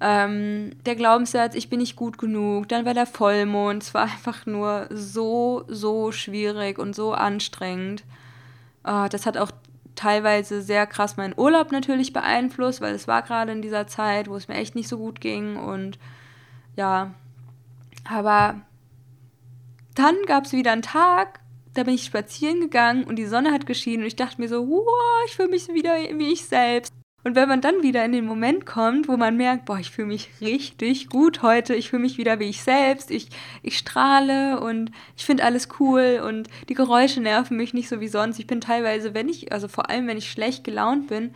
Ähm, der Glaubenssatz, ich bin nicht gut genug, dann war der Vollmond, es war einfach nur so, so schwierig und so anstrengend. Äh, das hat auch teilweise sehr krass meinen Urlaub natürlich beeinflusst, weil es war gerade in dieser Zeit, wo es mir echt nicht so gut ging. Und ja, aber dann gab es wieder einen Tag, da bin ich spazieren gegangen und die Sonne hat geschienen und ich dachte mir so, wow, ich fühle mich wieder wie ich selbst. Und wenn man dann wieder in den Moment kommt, wo man merkt, boah, ich fühle mich richtig gut heute, ich fühle mich wieder wie ich selbst, ich, ich strahle und ich finde alles cool und die Geräusche nerven mich nicht so wie sonst. Ich bin teilweise, wenn ich, also vor allem wenn ich schlecht gelaunt bin,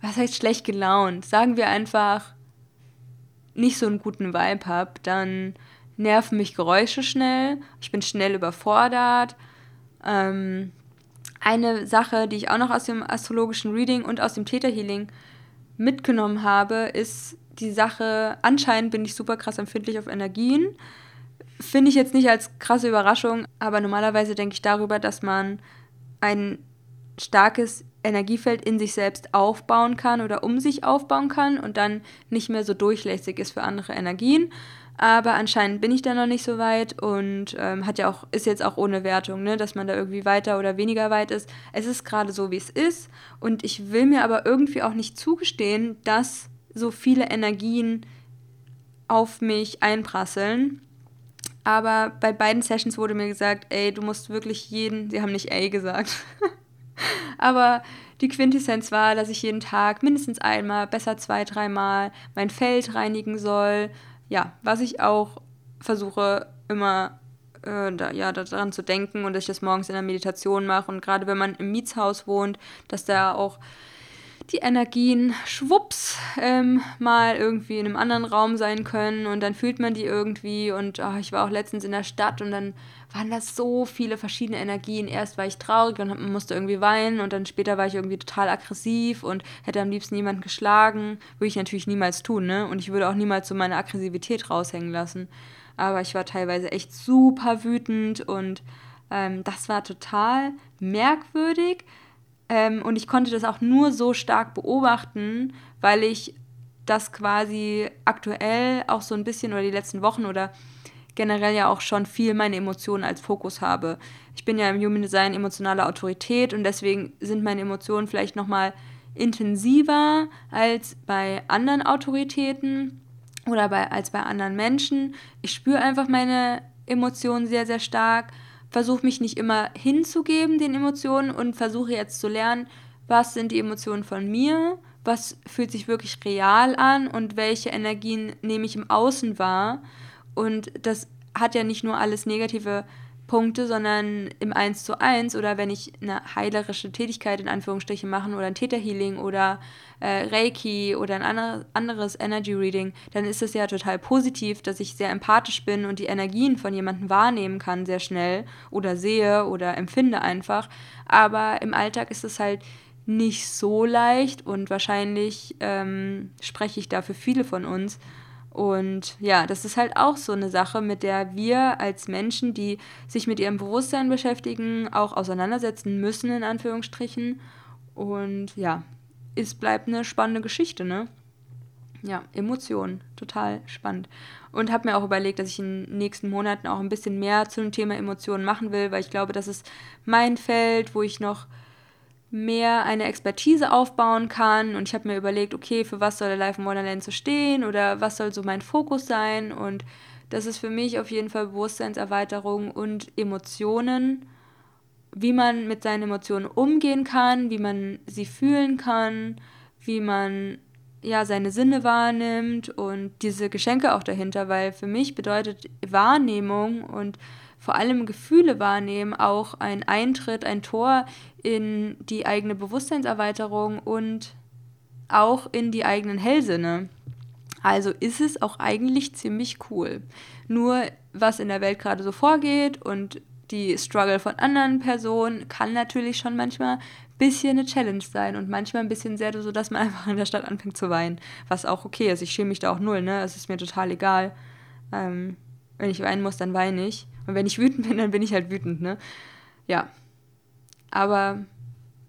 was heißt schlecht gelaunt? Sagen wir einfach nicht so einen guten Vibe habe, dann nerven mich Geräusche schnell, ich bin schnell überfordert. Ähm, eine Sache, die ich auch noch aus dem astrologischen Reading und aus dem Theta Healing mitgenommen habe, ist die Sache, anscheinend bin ich super krass empfindlich auf Energien. Finde ich jetzt nicht als krasse Überraschung, aber normalerweise denke ich darüber, dass man ein starkes Energiefeld in sich selbst aufbauen kann oder um sich aufbauen kann und dann nicht mehr so durchlässig ist für andere Energien. Aber anscheinend bin ich da noch nicht so weit und ähm, hat ja auch, ist jetzt auch ohne Wertung, ne, dass man da irgendwie weiter oder weniger weit ist. Es ist gerade so, wie es ist. Und ich will mir aber irgendwie auch nicht zugestehen, dass so viele Energien auf mich einprasseln. Aber bei beiden Sessions wurde mir gesagt, ey, du musst wirklich jeden, sie haben nicht ey gesagt, aber die Quintessenz war, dass ich jeden Tag mindestens einmal, besser zwei, dreimal mein Feld reinigen soll. Ja, was ich auch versuche immer äh, da, ja, daran zu denken und dass ich das morgens in der Meditation mache. Und gerade wenn man im Mietshaus wohnt, dass da auch die Energien schwupps ähm, mal irgendwie in einem anderen Raum sein können und dann fühlt man die irgendwie und oh, ich war auch letztens in der Stadt und dann waren das so viele verschiedene Energien. Erst war ich traurig und musste irgendwie weinen und dann später war ich irgendwie total aggressiv und hätte am liebsten jemanden geschlagen. Würde ich natürlich niemals tun, ne? Und ich würde auch niemals so meine Aggressivität raushängen lassen. Aber ich war teilweise echt super wütend und ähm, das war total merkwürdig ähm, und ich konnte das auch nur so stark beobachten, weil ich das quasi aktuell auch so ein bisschen oder die letzten Wochen oder generell ja auch schon viel meine Emotionen als Fokus habe. Ich bin ja im Human Design emotionale Autorität und deswegen sind meine Emotionen vielleicht nochmal intensiver als bei anderen Autoritäten oder bei, als bei anderen Menschen. Ich spüre einfach meine Emotionen sehr, sehr stark versuche mich nicht immer hinzugeben den Emotionen und versuche jetzt zu lernen, was sind die Emotionen von mir, was fühlt sich wirklich real an und welche Energien nehme ich im Außen wahr. Und das hat ja nicht nur alles negative Punkte, sondern im 1 zu 1 oder wenn ich eine heilerische Tätigkeit in Anführungsstrichen machen oder ein Täterhealing oder äh, Reiki oder ein anderes Energy Reading, dann ist es ja total positiv, dass ich sehr empathisch bin und die Energien von jemandem wahrnehmen kann sehr schnell oder sehe oder empfinde einfach. Aber im Alltag ist es halt nicht so leicht und wahrscheinlich ähm, spreche ich da für viele von uns und ja, das ist halt auch so eine Sache, mit der wir als Menschen, die sich mit ihrem Bewusstsein beschäftigen, auch auseinandersetzen müssen, in Anführungsstrichen. Und ja, es bleibt eine spannende Geschichte, ne? Ja, Emotionen, total spannend. Und habe mir auch überlegt, dass ich in den nächsten Monaten auch ein bisschen mehr zum Thema Emotionen machen will, weil ich glaube, das ist mein Feld, wo ich noch mehr eine Expertise aufbauen kann. Und ich habe mir überlegt, okay, für was soll der Life in Wonderland so stehen oder was soll so mein Fokus sein. Und das ist für mich auf jeden Fall Bewusstseinserweiterung und Emotionen, wie man mit seinen Emotionen umgehen kann, wie man sie fühlen kann, wie man ja seine Sinne wahrnimmt und diese Geschenke auch dahinter, weil für mich bedeutet Wahrnehmung und vor allem Gefühle wahrnehmen auch ein Eintritt, ein Tor in die eigene Bewusstseinserweiterung und auch in die eigenen Hellsinne. Also ist es auch eigentlich ziemlich cool. Nur was in der Welt gerade so vorgeht und die Struggle von anderen Personen kann natürlich schon manchmal ein bisschen eine Challenge sein und manchmal ein bisschen sehr so, dass man einfach in der Stadt anfängt zu weinen, was auch okay ist. Ich schäme mich da auch null, ne? Es ist mir total egal. Ähm, wenn ich weinen muss, dann weine ich. Und wenn ich wütend bin, dann bin ich halt wütend, ne? Ja. Aber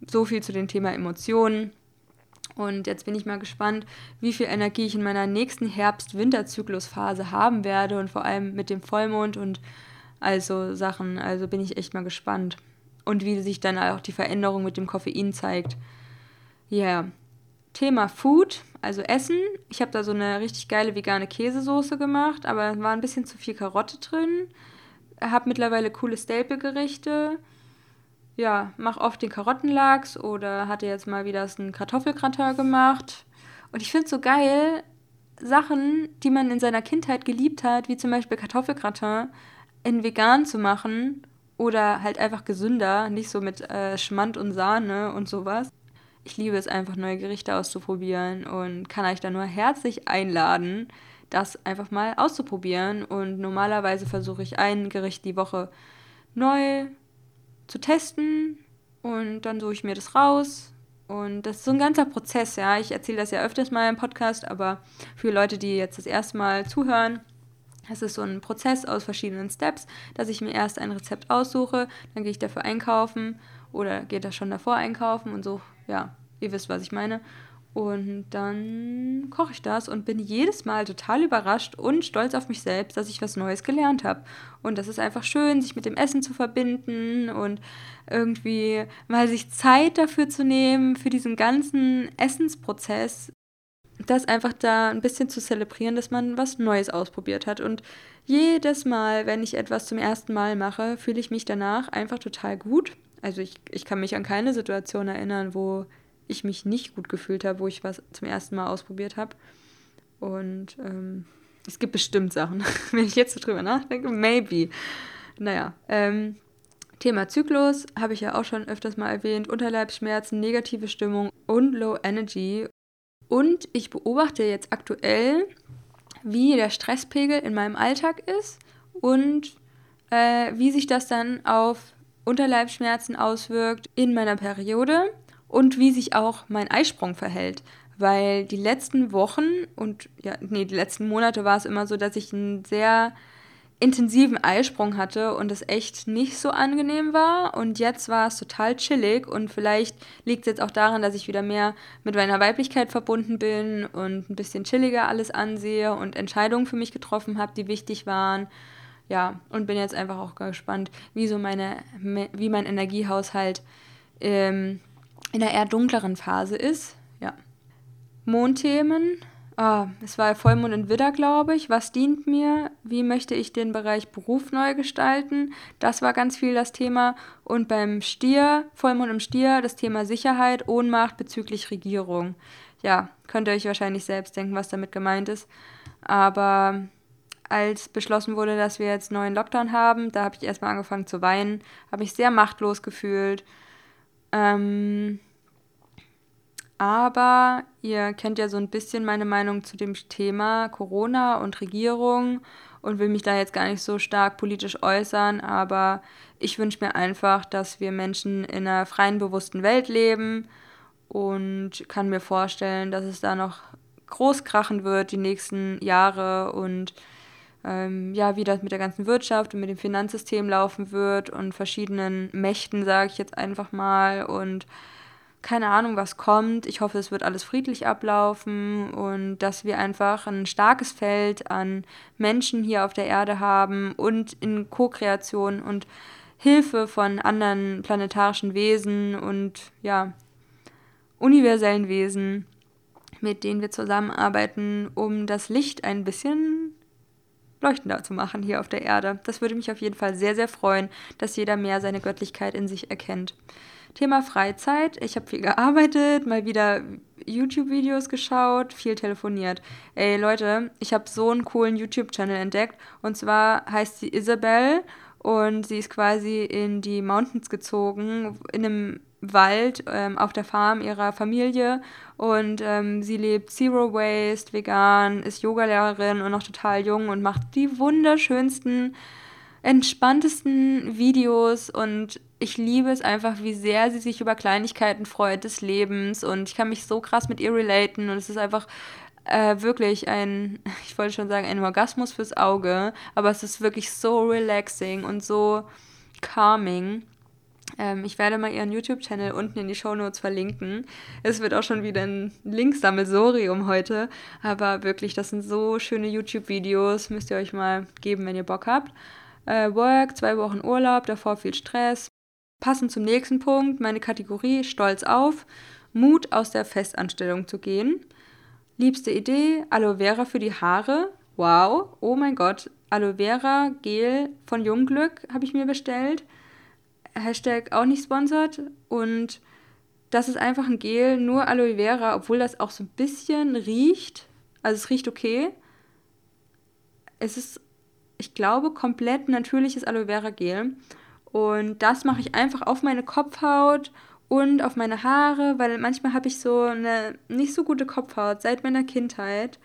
so viel zu dem Thema Emotionen. Und jetzt bin ich mal gespannt, wie viel Energie ich in meiner nächsten Herbst-Winter-Zyklusphase haben werde und vor allem mit dem Vollmond und also Sachen. Also bin ich echt mal gespannt. Und wie sich dann auch die Veränderung mit dem Koffein zeigt. Ja. Yeah. Thema Food, also Essen. Ich habe da so eine richtig geile vegane Käsesoße gemacht, aber war ein bisschen zu viel Karotte drin habe mittlerweile coole Staple-Gerichte. Ja, mache oft den Karottenlachs oder hatte jetzt mal wieder einen Kartoffelgratin gemacht. Und ich finde es so geil, Sachen, die man in seiner Kindheit geliebt hat, wie zum Beispiel Kartoffelgratin, in vegan zu machen oder halt einfach gesünder, nicht so mit äh, Schmand und Sahne und sowas. Ich liebe es einfach, neue Gerichte auszuprobieren und kann euch da nur herzlich einladen, das einfach mal auszuprobieren. Und normalerweise versuche ich ein Gericht die Woche neu zu testen und dann suche ich mir das raus. Und das ist so ein ganzer Prozess, ja. Ich erzähle das ja öfters mal im Podcast, aber für Leute, die jetzt das erste Mal zuhören, es ist so ein Prozess aus verschiedenen Steps, dass ich mir erst ein Rezept aussuche, dann gehe ich dafür einkaufen oder geht das schon davor einkaufen und so, ja, ihr wisst, was ich meine. Und dann koche ich das und bin jedes Mal total überrascht und stolz auf mich selbst, dass ich was Neues gelernt habe. Und das ist einfach schön, sich mit dem Essen zu verbinden und irgendwie mal sich Zeit dafür zu nehmen, für diesen ganzen Essensprozess, das einfach da ein bisschen zu zelebrieren, dass man was Neues ausprobiert hat. Und jedes Mal, wenn ich etwas zum ersten Mal mache, fühle ich mich danach einfach total gut. Also ich, ich kann mich an keine Situation erinnern, wo ich mich nicht gut gefühlt habe, wo ich was zum ersten Mal ausprobiert habe. Und ähm, es gibt bestimmt Sachen, wenn ich jetzt so drüber nachdenke, maybe. Naja, ähm, Thema Zyklus habe ich ja auch schon öfters mal erwähnt. Unterleibsschmerzen, negative Stimmung und Low Energy. Und ich beobachte jetzt aktuell, wie der Stresspegel in meinem Alltag ist und äh, wie sich das dann auf Unterleibsschmerzen auswirkt in meiner Periode und wie sich auch mein Eisprung verhält. Weil die letzten Wochen und ja, nee, die letzten Monate war es immer so, dass ich einen sehr intensiven Eisprung hatte und es echt nicht so angenehm war. Und jetzt war es total chillig und vielleicht liegt es jetzt auch daran, dass ich wieder mehr mit meiner Weiblichkeit verbunden bin und ein bisschen chilliger alles ansehe und Entscheidungen für mich getroffen habe, die wichtig waren. Ja, und bin jetzt einfach auch gespannt, wie so meine, wie mein Energiehaushalt ähm, in der eher dunkleren Phase ist. Ja. Mondthemen. Oh, es war Vollmond in Widder, glaube ich. Was dient mir? Wie möchte ich den Bereich Beruf neu gestalten? Das war ganz viel das Thema. Und beim Stier, Vollmond im Stier, das Thema Sicherheit, Ohnmacht bezüglich Regierung. Ja, könnt ihr euch wahrscheinlich selbst denken, was damit gemeint ist. Aber als beschlossen wurde, dass wir jetzt neuen Lockdown haben, da habe ich erstmal angefangen zu weinen, habe mich sehr machtlos gefühlt ähm, aber ihr kennt ja so ein bisschen meine Meinung zu dem Thema Corona und Regierung und will mich da jetzt gar nicht so stark politisch äußern, aber ich wünsche mir einfach, dass wir Menschen in einer freien, bewussten Welt leben und kann mir vorstellen, dass es da noch groß krachen wird die nächsten Jahre und ähm, ja, wie das mit der ganzen Wirtschaft und mit dem Finanzsystem laufen wird und verschiedenen Mächten, sage ich jetzt einfach mal. Und keine Ahnung, was kommt. Ich hoffe, es wird alles friedlich ablaufen und dass wir einfach ein starkes Feld an Menschen hier auf der Erde haben und in Co-Kreation und Hilfe von anderen planetarischen Wesen und ja, universellen Wesen, mit denen wir zusammenarbeiten, um das Licht ein bisschen leuchtender zu machen hier auf der Erde. Das würde mich auf jeden Fall sehr, sehr freuen, dass jeder mehr seine Göttlichkeit in sich erkennt. Thema Freizeit. Ich habe viel gearbeitet, mal wieder YouTube-Videos geschaut, viel telefoniert. Ey Leute, ich habe so einen coolen YouTube-Channel entdeckt. Und zwar heißt sie Isabel und sie ist quasi in die Mountains gezogen, in einem Wald ähm, auf der Farm ihrer Familie und ähm, sie lebt Zero Waste, vegan, ist Yogalehrerin und noch total jung und macht die wunderschönsten, entspanntesten Videos und ich liebe es einfach, wie sehr sie sich über Kleinigkeiten freut des Lebens und ich kann mich so krass mit ihr relaten und es ist einfach äh, wirklich ein, ich wollte schon sagen, ein Orgasmus fürs Auge, aber es ist wirklich so relaxing und so calming. Ähm, ich werde mal ihren YouTube-Channel unten in die Show Notes verlinken. Es wird auch schon wieder ein Linksammelsorium heute. Aber wirklich, das sind so schöne YouTube-Videos. Müsst ihr euch mal geben, wenn ihr Bock habt. Äh, Work, zwei Wochen Urlaub, davor viel Stress. Passend zum nächsten Punkt, meine Kategorie Stolz auf. Mut aus der Festanstellung zu gehen. Liebste Idee, Aloe Vera für die Haare. Wow, oh mein Gott, Aloe Vera Gel von Jungglück habe ich mir bestellt. Hashtag auch nicht sponsert. Und das ist einfach ein Gel, nur Aloe Vera, obwohl das auch so ein bisschen riecht. Also es riecht okay. Es ist, ich glaube, komplett natürliches Aloe Vera Gel. Und das mache ich einfach auf meine Kopfhaut und auf meine Haare, weil manchmal habe ich so eine nicht so gute Kopfhaut seit meiner Kindheit.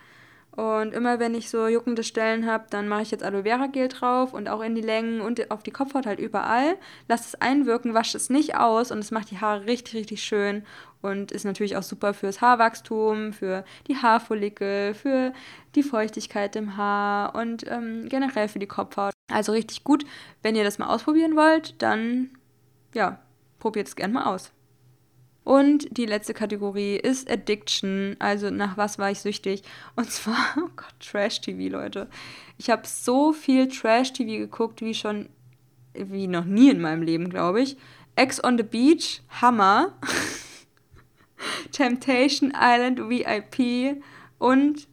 Und immer wenn ich so juckende Stellen habe, dann mache ich jetzt Aloe Vera Gel drauf und auch in die Längen und auf die Kopfhaut halt überall. Lass es einwirken, wasche es nicht aus und es macht die Haare richtig, richtig schön und ist natürlich auch super fürs Haarwachstum, für die Haarfollikel, für die Feuchtigkeit im Haar und ähm, generell für die Kopfhaut. Also richtig gut. Wenn ihr das mal ausprobieren wollt, dann ja, probiert es gerne mal aus. Und die letzte Kategorie ist Addiction, also nach was war ich süchtig? Und zwar, oh Gott, Trash-TV, Leute. Ich habe so viel Trash-TV geguckt, wie schon, wie noch nie in meinem Leben, glaube ich. Ex on the Beach, Hammer. Temptation Island VIP und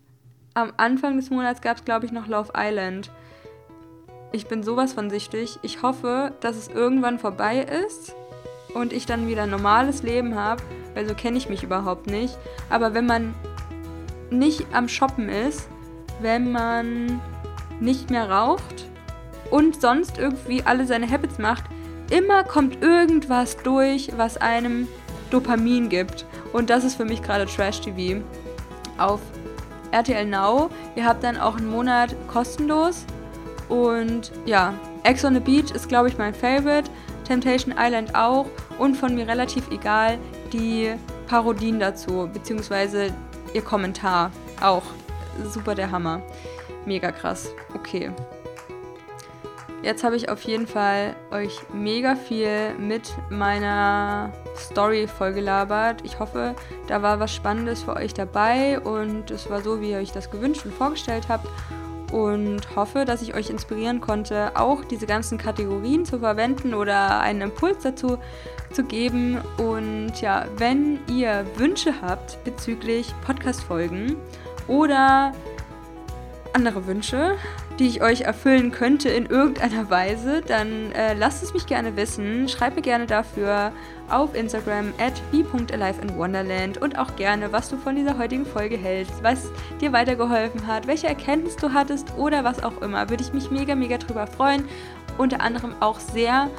am Anfang des Monats gab es, glaube ich, noch Love Island. Ich bin sowas von süchtig. Ich hoffe, dass es irgendwann vorbei ist und ich dann wieder ein normales Leben habe, weil so kenne ich mich überhaupt nicht. Aber wenn man nicht am Shoppen ist, wenn man nicht mehr raucht und sonst irgendwie alle seine Habits macht, immer kommt irgendwas durch, was einem Dopamin gibt. Und das ist für mich gerade Trash TV. Auf RTL Now, ihr habt dann auch einen Monat kostenlos. Und ja, Ex on the Beach ist, glaube ich, mein Favorite. Temptation Island auch. Und von mir relativ egal die Parodien dazu, beziehungsweise ihr Kommentar auch. Super der Hammer. Mega krass. Okay. Jetzt habe ich auf jeden Fall euch mega viel mit meiner Story vollgelabert. Ich hoffe, da war was Spannendes für euch dabei und es war so, wie ihr euch das gewünscht und vorgestellt habt. Und hoffe, dass ich euch inspirieren konnte, auch diese ganzen Kategorien zu verwenden oder einen Impuls dazu zu geben. Und ja, wenn ihr Wünsche habt bezüglich Podcast-Folgen oder andere Wünsche, die ich euch erfüllen könnte in irgendeiner Weise, dann äh, lasst es mich gerne wissen. Schreibt mir gerne dafür auf Instagram at be.aliveinwonderland und auch gerne, was du von dieser heutigen Folge hältst, was dir weitergeholfen hat, welche Erkenntnis du hattest oder was auch immer. Würde ich mich mega, mega drüber freuen. Unter anderem auch sehr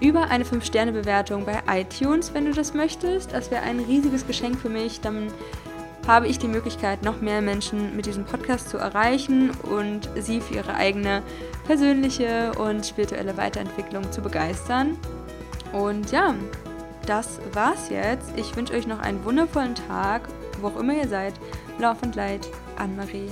über eine 5-Sterne-Bewertung bei iTunes, wenn du das möchtest. Das wäre ein riesiges Geschenk für mich. Dann habe ich die Möglichkeit, noch mehr Menschen mit diesem Podcast zu erreichen und sie für ihre eigene persönliche und spirituelle Weiterentwicklung zu begeistern. Und ja, das war's jetzt. Ich wünsche euch noch einen wundervollen Tag, wo auch immer ihr seid. Lauf und Leid, Anne-Marie.